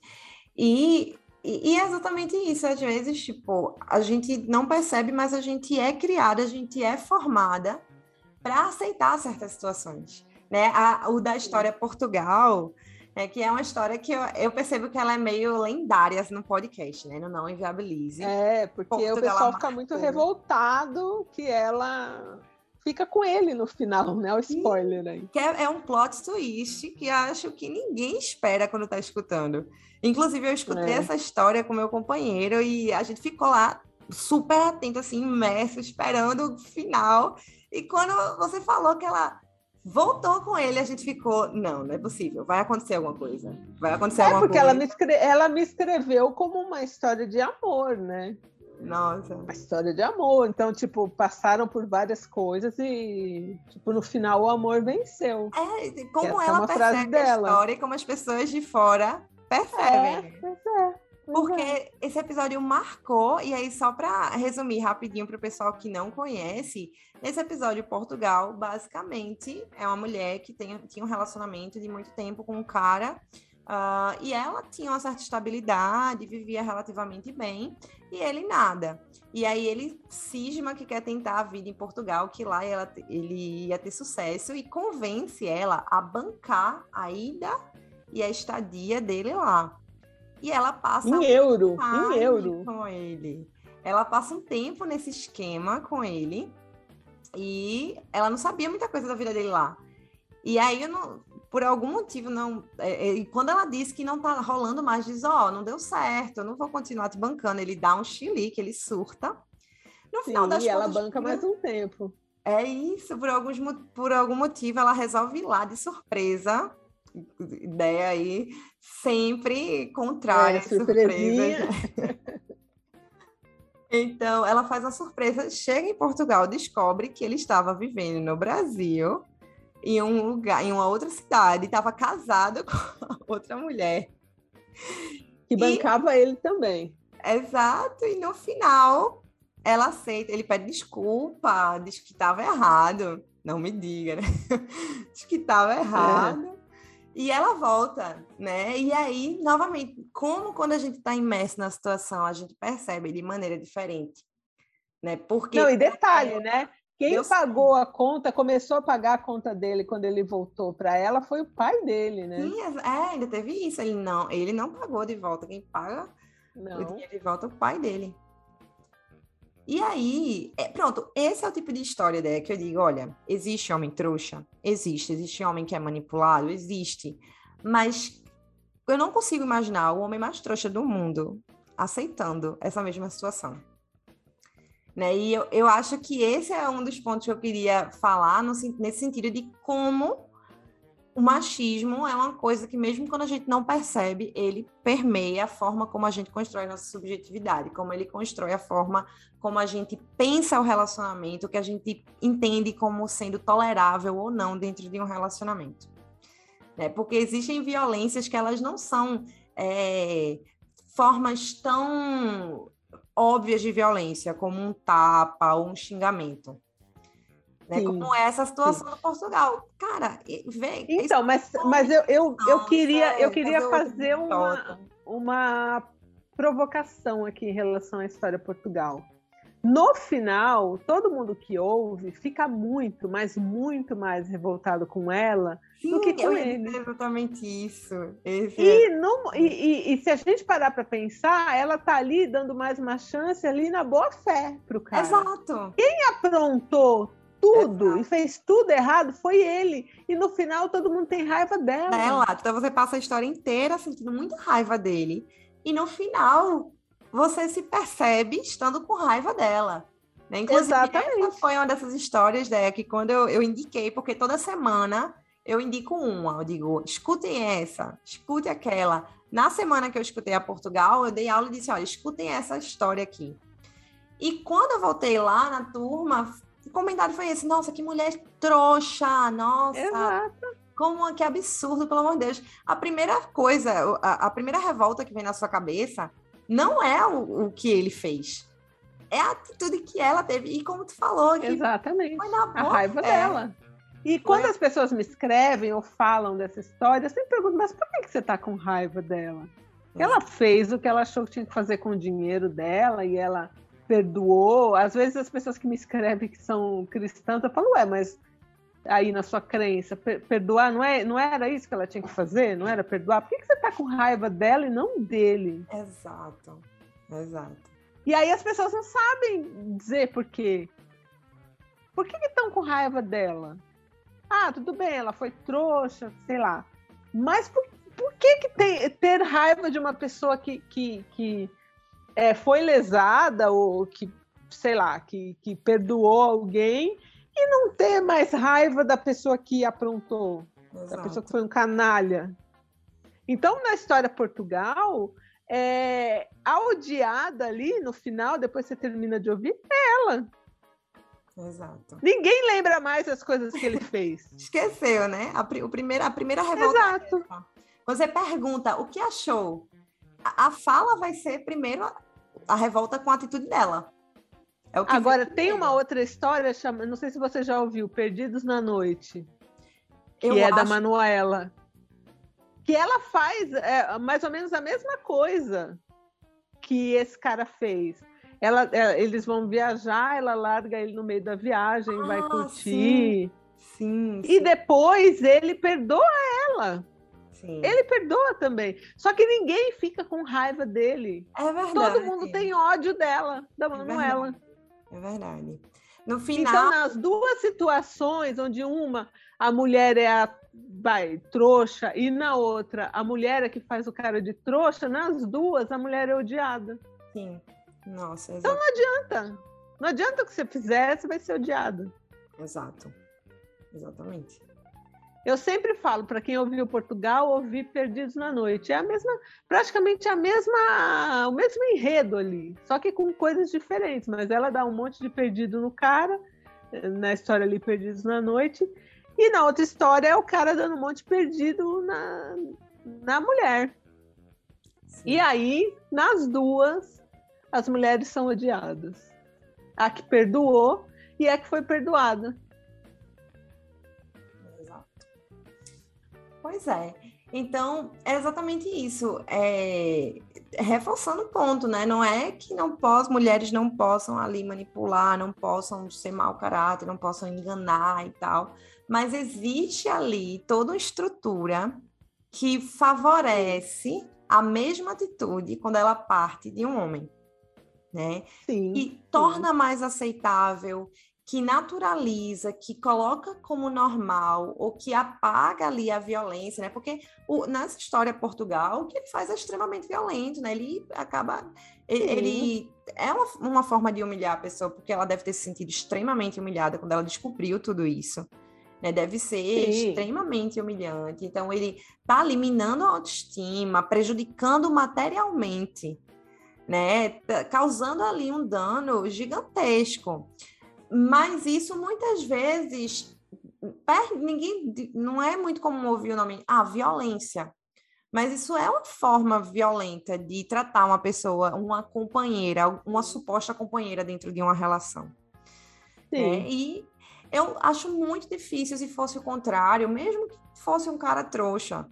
Speaker 1: E e, é exatamente isso, às vezes, tipo, a gente não percebe, mas a gente é criada, a gente é formada para aceitar certas situações, né? A, o da história Portugal, né, que é uma história que eu, eu, percebo que ela é meio lendária assim, no podcast, né? No Não Inviabilize.
Speaker 3: É, porque Portugal, o pessoal fica muito revoltado que ela fica com ele no final, né? O spoiler aí.
Speaker 1: Que é, é um plot twist que acho que ninguém espera quando tá escutando. Inclusive, eu escutei é. essa história com meu companheiro e a gente ficou lá super atento, assim, imerso, esperando o final. E quando você falou que ela voltou com ele, a gente ficou, não, não é possível, vai acontecer alguma coisa. Vai acontecer
Speaker 3: é
Speaker 1: alguma
Speaker 3: porque
Speaker 1: coisa.
Speaker 3: Ela me, escre... ela me escreveu como uma história de amor, né?
Speaker 1: Nossa.
Speaker 3: Uma história de amor. Então, tipo, passaram por várias coisas e, tipo, no final o amor venceu.
Speaker 1: É, como
Speaker 3: Essa é
Speaker 1: ela
Speaker 3: uma frase
Speaker 1: percebe a
Speaker 3: dela.
Speaker 1: história e como as pessoas de fora percebem.
Speaker 3: É, pois é. pois
Speaker 1: Porque
Speaker 3: é.
Speaker 1: esse episódio marcou, e aí só para resumir rapidinho para o pessoal que não conhece, nesse episódio Portugal, basicamente, é uma mulher que tem, tinha um relacionamento de muito tempo com um cara, ah, e ela tinha uma certa estabilidade, vivia relativamente bem, e ele nada. E aí ele cisma que quer tentar a vida em Portugal, que lá ela, ele ia ter sucesso, e convence ela a bancar a ida e a estadia dele lá. E ela passa
Speaker 3: Em euro,
Speaker 1: Ai,
Speaker 3: em euro.
Speaker 1: com ele. Ela passa um tempo nesse esquema com ele e ela não sabia muita coisa da vida dele lá. E aí, eu não, por algum motivo, não. é, é, e quando ela disse que não tá rolando mais, diz: Ó, não deu certo, eu não vou continuar te bancando. Ele dá um chilique, ele surta. No final
Speaker 3: Sim,
Speaker 1: das
Speaker 3: e ela banca
Speaker 1: por-
Speaker 3: mais um tempo.
Speaker 1: É isso, por, alguns, por algum motivo ela resolve ir lá de surpresa. Ideia aí, sempre contrária
Speaker 3: É,
Speaker 1: surpresas. [laughs] Então, ela faz uma surpresa, chega em Portugal, descobre que ele estava vivendo no Brasil, em um lugar, em uma outra cidade, estava casado [laughs] com outra mulher.
Speaker 3: Que bancava ele também.
Speaker 1: Exato, e no final ela aceita, ele pede desculpa, diz que estava errado. Não me diga, né? [laughs] diz que estava errado. E ela volta, né? E aí, novamente, como quando a gente está imerso na situação, a gente percebe de maneira diferente, né? Porque
Speaker 3: Não, e detalhe, né? Quem pagou a conta, começou a pagar a conta dele quando ele voltou para ela, foi o pai dele, né?
Speaker 1: Sim, é, ainda teve isso. Ele não, ele não pagou de volta. Quem paga o
Speaker 3: Não.
Speaker 1: dinheiro de volta é o pai dele. E aí, é, pronto, esse é o tipo de história né, que eu digo, olha, existe homem trouxa? Existe. Existe homem que é manipulado? Existe. Mas eu não consigo imaginar o homem mais trouxa do mundo aceitando essa mesma situação. Né? E eu, eu acho que esse é um dos pontos que eu queria falar no nesse sentido de como o machismo é uma coisa que, mesmo quando a gente não percebe, ele permeia a forma como a gente constrói nossa subjetividade, como ele constrói a forma como a gente pensa o relacionamento, que a gente entende como sendo tolerável ou não dentro de um relacionamento. Né? Porque existem violências que elas não são é, formas tão óbvias de violência, como um tapa ou um xingamento. Né?
Speaker 3: Sim,
Speaker 1: Como é essa situação do Portugal. Cara, vem.
Speaker 3: Então, mas, mas eu, eu, eu
Speaker 1: Não,
Speaker 3: queria, eu
Speaker 1: sério,
Speaker 3: queria
Speaker 1: fazer
Speaker 3: fazer uma, uma provocação aqui em relação à história Portugal. No final, todo mundo que ouve fica muito, mas muito mais revoltado com ela do que
Speaker 1: Sim,
Speaker 3: com ele.
Speaker 1: dizer exatamente isso. Esse é-
Speaker 3: E, não, e, e- e se a gente parar para pensar, ela tá ali dando mais uma chance ali na boa fé pro cara.
Speaker 1: Exato.
Speaker 3: aprontou tudo e fez tudo errado foi ele. E no final todo mundo tem raiva dela.
Speaker 1: Dela. Então você passa a história inteira sentindo muita raiva dele. E no final, você se percebe estando com raiva dela. Né? Inclusive,
Speaker 3: Exatamente.
Speaker 1: essa foi uma dessas histórias, né, que quando eu, eu indiquei, porque toda semana eu indico uma, eu digo, escutem essa, escute aquela. Na semana que eu escutei a Portugal, eu dei aula e disse, olha, escutem essa história aqui. E quando eu voltei lá na turma, o comentário foi esse, nossa, que mulher trouxa, nossa,
Speaker 3: Exato.
Speaker 1: como que absurdo, pelo amor de Deus. A primeira coisa, a, a primeira revolta que vem na sua cabeça não é o, o que ele fez. É a atitude que ela teve. E como tu falou, que
Speaker 3: Exatamente.
Speaker 1: foi na
Speaker 3: A raiva
Speaker 1: fé.
Speaker 3: dela. E quando as pessoas me escrevem ou falam dessa história, eu sempre pergunto, mas por que que você tá com raiva dela? Ela fez o que ela achou que tinha que fazer com o dinheiro dela e ela perdoou. Às vezes as pessoas que me escrevem que são cristãs, eu falo, ué, mas aí na sua crença, per- perdoar não, é, não era isso que ela tinha que fazer? Não era perdoar? Por que, que você tá com raiva dela e não dele?
Speaker 1: Exato. Exato.
Speaker 3: E aí as pessoas não sabem dizer por quê. Por que estão com raiva dela? Ah, tudo bem, ela foi trouxa, sei lá. Mas por, por que, que tem- ter raiva de uma pessoa que, que, que é, foi lesada ou que, sei lá, que, que perdoou alguém e não ter mais raiva da pessoa que aprontou, Exato. da pessoa que foi um canalha. Então, na história Portugal, é, a odiada ali no final, depois você termina de ouvir, é ela.
Speaker 1: Exato.
Speaker 3: Ninguém lembra mais as coisas que ele fez. [laughs]
Speaker 1: Esqueceu, né? A, o primeiro, a primeira revolta.
Speaker 3: Exato.
Speaker 1: Você pergunta o que achou. A, a fala vai ser primeiro a, a, revolta com a atitude dela.
Speaker 3: É Agora, tem uma outra história, chama, não sei se você já ouviu, Perdidos na Noite, que Eu é acho... da Manuela. Que ela faz é, mais ou menos a mesma coisa que esse cara fez. Ela, é, eles vão viajar, ela larga ele no meio da viagem, ah, vai curtir.
Speaker 1: Sim, sim,
Speaker 3: E depois ele perdoa ela. Sim. Ele perdoa também. Só que ninguém fica com raiva dele.
Speaker 1: É verdade.
Speaker 3: Todo mundo tem ódio dela, da Manuela.
Speaker 1: É, é verdade. No final. Então,
Speaker 3: nas duas situações, onde uma a mulher é a vai, trouxa, e na outra a mulher é que faz o cara de trouxa, nas duas a mulher é odiada.
Speaker 1: Sim. Nossa,
Speaker 3: exato. Então não adianta. Não adianta o que você fizer, você vai ser odiado.
Speaker 1: Exato. Exatamente.
Speaker 3: Eu sempre falo para quem ouviu Portugal, ouvir Perdidos na Noite. É a mesma, praticamente a mesma, o mesmo enredo ali, só que com coisas diferentes. Mas ela dá um monte de perdido no cara, na história ali Perdidos na Noite, e na outra história é o cara dando um monte de perdido na, na mulher. Sim. E aí, nas duas, as mulheres são odiadas. A que perdoou e a que foi perdoada.
Speaker 1: Pois é. Então, é exatamente isso. É, reforçando o ponto, né? Não é que não possam, mulheres não possam ali manipular, não possam ser mau caráter, não possam enganar e tal. Mas existe ali toda uma estrutura que favorece a mesma atitude quando ela parte de um homem, né?
Speaker 3: Sim,
Speaker 1: e torna mais aceitável que naturaliza, que coloca como normal, ou que apaga ali a violência, né? Porque o, nessa história Portugal, o que ele faz é extremamente violento, né? Ele acaba. Ele, ele é uma, uma, forma de humilhar a pessoa, porque ela deve ter se sentido extremamente humilhada quando ela descobriu tudo isso. Né? Deve ser Sim. extremamente humilhante. Então, ele está eliminando a autoestima, prejudicando materialmente, né? Tá causando ali um dano gigantesco. Mas isso muitas vezes ninguém não é muito comum ouvir o nome ah, violência. Mas isso é uma forma violenta de tratar uma pessoa, uma companheira, uma suposta companheira dentro de uma relação. Sim. É, e eu acho muito difícil se fosse o contrário, mesmo que fosse um cara trouxa,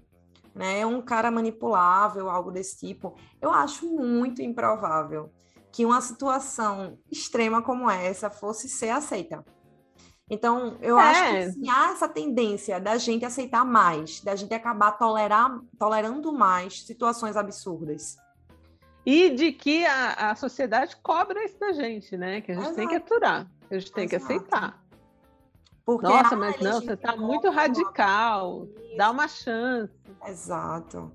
Speaker 1: né, um cara manipulável, algo desse tipo, eu acho muito improvável que uma situação extrema como essa fosse ser aceita. Então, eu é. acho que assim, há essa tendência da gente aceitar mais, da gente acabar tolerar, tolerando mais situações absurdas.
Speaker 3: E de que a, a sociedade cobra isso da gente, né? Que a gente Exato. tem que aturar, que a gente tem Exato. que aceitar. Porque, Nossa, mas não, você está muito radical, dá uma chance.
Speaker 1: Exato.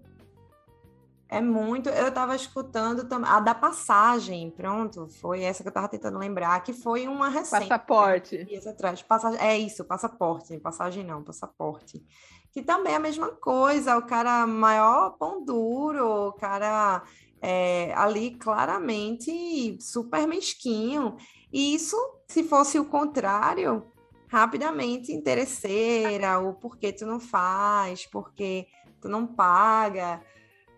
Speaker 1: É muito. Eu estava escutando também. A da passagem, pronto, foi essa que eu estava tentando lembrar, que foi uma recente.
Speaker 3: Passaporte.
Speaker 1: Dias atrás. Passagem, é isso, passaporte. Passagem não, passaporte. Que também é a mesma coisa, o cara maior pão duro, o cara é, ali claramente super mesquinho. E isso, se fosse o contrário, rapidamente interesseira, o porquê tu não faz, porque tu não paga.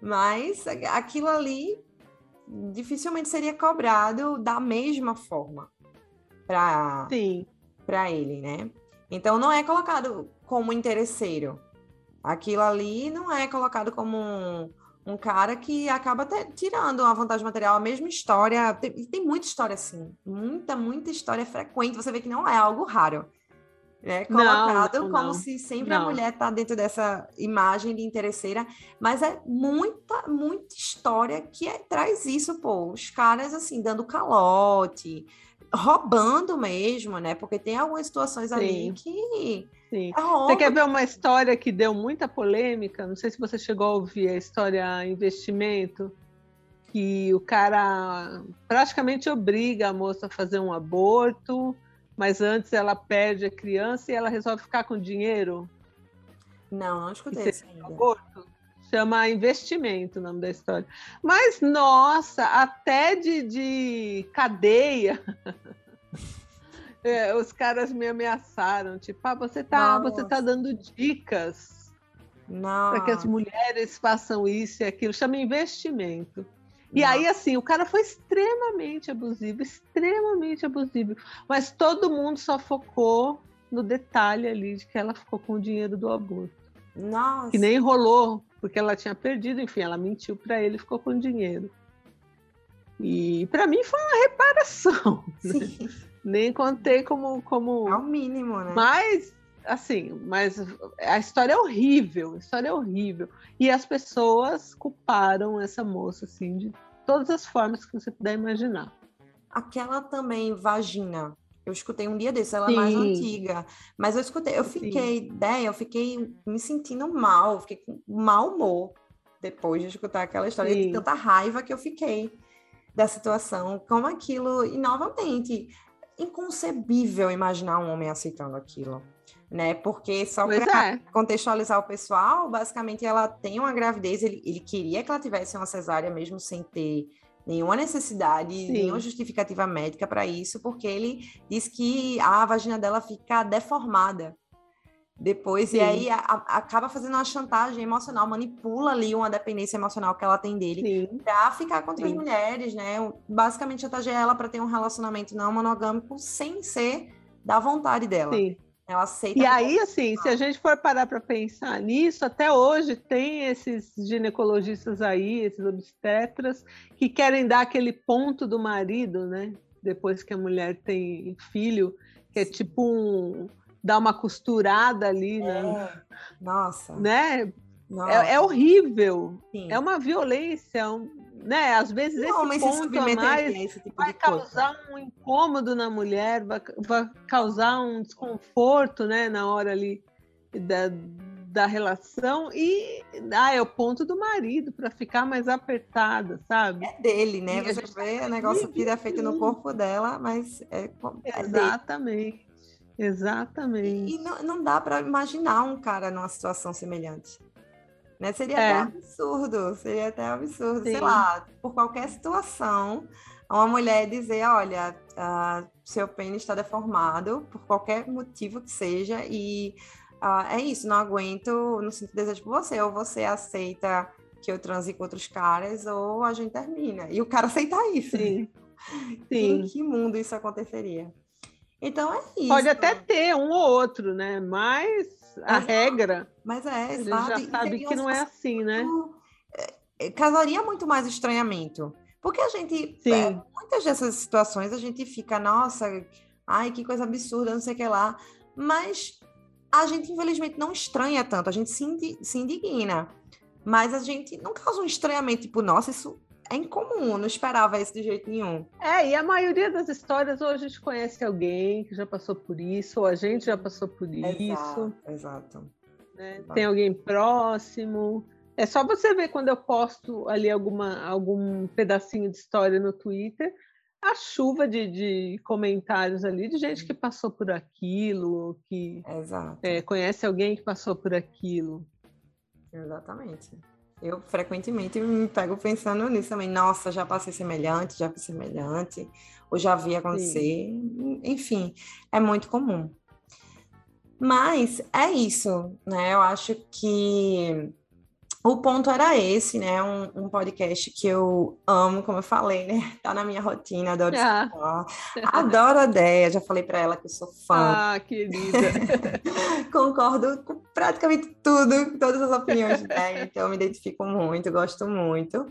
Speaker 1: Mas aquilo ali dificilmente seria cobrado da mesma forma para para ele, né? Então não é colocado como interesseiro. Aquilo ali não é colocado como um, um cara que acaba tirando uma vantagem material, a mesma história. Tem, tem muita história assim, muita, muita história frequente. Você vê que não é algo raro né? Colocado não, não, como não. se sempre a mulher está dentro dessa imagem de interesseira, mas é muita, muita história que é, traz isso, pô. Os caras, assim, dando calote, roubando mesmo, né? Porque tem algumas situações Sim. ali que.
Speaker 3: Sim. É você quer ver uma história que deu muita polêmica? Não sei se você chegou a ouvir a história investimento, que o cara praticamente obriga a moça a fazer um aborto mas antes ela perde a criança e ela resolve ficar com dinheiro.
Speaker 1: Não, não escutei isso ainda.
Speaker 3: Aborto. Chama investimento o nome da história. Mas, nossa, até de, de cadeia. [laughs] é, os caras me ameaçaram, tipo, ah, você tá, você tá dando dicas para que as mulheres façam isso e aquilo. Chama investimento. E Nossa. aí, assim, o cara foi extremamente abusivo, extremamente abusivo. Mas todo mundo só focou no detalhe ali de que ela ficou com o dinheiro do aborto.
Speaker 1: Nossa.
Speaker 3: Que nem rolou, porque ela tinha perdido, enfim, ela mentiu para ele e ficou com o dinheiro. E para mim foi uma reparação. Né? Nem contei como. como...
Speaker 1: É o mínimo, né?
Speaker 3: Mas, assim, mas a história é horrível, a história é horrível. E as pessoas culparam essa moça, assim, de todas as formas que você puder imaginar.
Speaker 1: Aquela também, vagina. Eu escutei um dia desse, ela Sim. é mais antiga. Mas eu escutei, eu fiquei, Sim. ideia, eu fiquei me sentindo mal, fiquei com mau humor depois de escutar aquela história, Sim. de tanta raiva que eu fiquei da situação, como aquilo, e novamente, inconcebível imaginar um homem aceitando aquilo, né? Porque só para é. contextualizar o pessoal, basicamente ela tem uma gravidez, ele, ele queria que ela tivesse uma cesárea mesmo sem ter nenhuma necessidade, Sim. nenhuma justificativa médica para isso, porque ele diz que a vagina dela fica deformada depois, Sim. e aí a, a, acaba fazendo uma chantagem emocional, manipula ali uma dependência emocional que ela tem dele para ficar com outras Sim. mulheres, né? Basicamente chantageia ela para ter um relacionamento não monogâmico sem ser da vontade dela. Sim. Ela aceita.
Speaker 3: E aí, assim, se a gente for parar para pensar nisso, até hoje tem esses ginecologistas aí, esses obstetras, que querem dar aquele ponto do marido, né? Depois que a mulher tem filho, que é tipo um dar uma costurada ali, né?
Speaker 1: É. Nossa.
Speaker 3: Né? É, é, horrível. Sim. É uma violência, um, né? Às vezes Não, esse ponto a mais tipo vai causar um incômodo na mulher, vai, vai, causar um desconforto, né? Na hora ali da, da relação e ah, é o ponto do marido para ficar mais apertada, sabe?
Speaker 1: É dele, né? E Você vê o negócio que é feito no corpo dela, mas é,
Speaker 3: é exatamente. Dele. Exatamente.
Speaker 1: E não, não dá para imaginar um cara numa situação semelhante. Né? Seria é. até absurdo, seria até absurdo, Sim. sei lá, por qualquer situação, uma mulher dizer, olha, uh, seu pênis está deformado, por qualquer motivo que seja, e uh, é isso, não aguento, não sinto desejo por você, ou você aceita que eu transe com outros caras, ou a gente termina. E o cara aceitar isso.
Speaker 3: Sim. [laughs]
Speaker 1: Sim. Em que mundo isso aconteceria? Então é isso.
Speaker 3: Pode até ter um ou outro, né? Mas a regra.
Speaker 1: Mas é, a
Speaker 3: gente já sabe que não é assim, né?
Speaker 1: É, é, causaria muito mais estranhamento. Porque a gente, é, muitas dessas situações, a gente fica, nossa, ai, que coisa absurda, não sei o que lá. Mas a gente, infelizmente, não estranha tanto, a gente se, se indigna. Mas a gente não causa um estranhamento, tipo, nossa, isso é incomum, não esperava isso de jeito nenhum.
Speaker 3: É, e a maioria das histórias, ou a gente conhece alguém que já passou por isso, ou a gente já passou por
Speaker 1: exato,
Speaker 3: isso.
Speaker 1: Exato.
Speaker 3: Né? Tem alguém próximo. É só você ver quando eu posto ali alguma, algum pedacinho de história no Twitter, a chuva de, de comentários ali de gente que passou por aquilo, que é, conhece alguém que passou por aquilo.
Speaker 1: Exatamente. Eu frequentemente me pego pensando nisso também. Nossa, já passei semelhante, já passei semelhante, ou já vi acontecer. Sim. Enfim, é muito comum. Mas é isso, né? Eu acho que o ponto era esse, né? Um, um, podcast que eu amo, como eu falei, né? [laughs] Tá na minha rotina, adoro ah. Adoro a ideia, já falei para ela que eu sou fã.
Speaker 3: Ah, querida. [laughs]
Speaker 1: Concordo com praticamente tudo, todas as opiniões dela, então eu me identifico muito, gosto muito.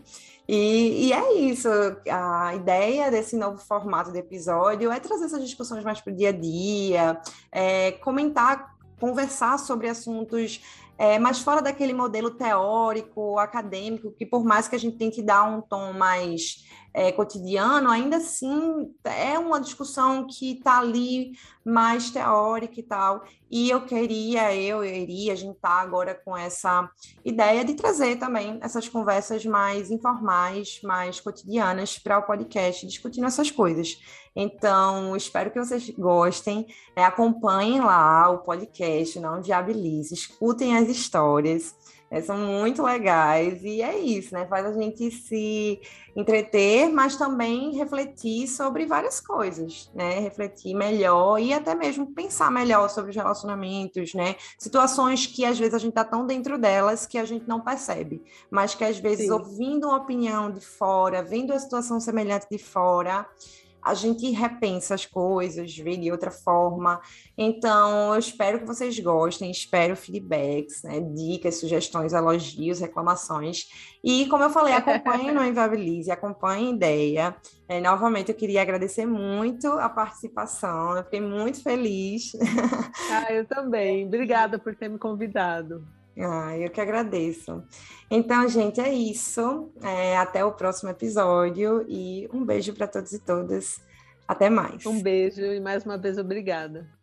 Speaker 1: E, e, é isso, a ideia desse novo formato de episódio é trazer essas discussões mais para o dia a dia, é, comentar, conversar sobre assuntos é, mas fora daquele modelo teórico, acadêmico, que por mais que a gente tente dar um tom mais é, cotidiano, ainda assim é uma discussão que está ali mais teórica e tal. E eu queria, eu, eu iria, a gente está agora com essa ideia de trazer também essas conversas mais informais, mais cotidianas para o podcast, discutindo essas coisas. Então, espero que vocês gostem. É, acompanhem lá o podcast, não viabilize, escutem as histórias. É, são muito legais e é isso, né? Faz a gente se entreter, mas também refletir sobre várias coisas, né? Refletir melhor e até mesmo pensar melhor sobre os relacionamentos, né? Situações que às vezes a gente tá tão dentro delas que a gente não percebe, mas que às vezes Sim. ouvindo uma opinião de fora, vendo a situação semelhante de fora, a gente repensa as coisas, vê de outra forma. Então, eu espero que vocês gostem, espero feedbacks, né, dicas, sugestões, elogios, reclamações. E, como eu falei, acompanhem no Invabilize, acompanhem a ideia. É, novamente, eu queria agradecer muito a participação, eu fiquei muito feliz.
Speaker 3: Ah, eu também. Obrigada por ter me convidado.
Speaker 1: Ah, eu que agradeço. Então, gente, é isso. É, até o próximo episódio e um beijo para todos e todas. Até mais.
Speaker 3: Um beijo e mais uma vez obrigada.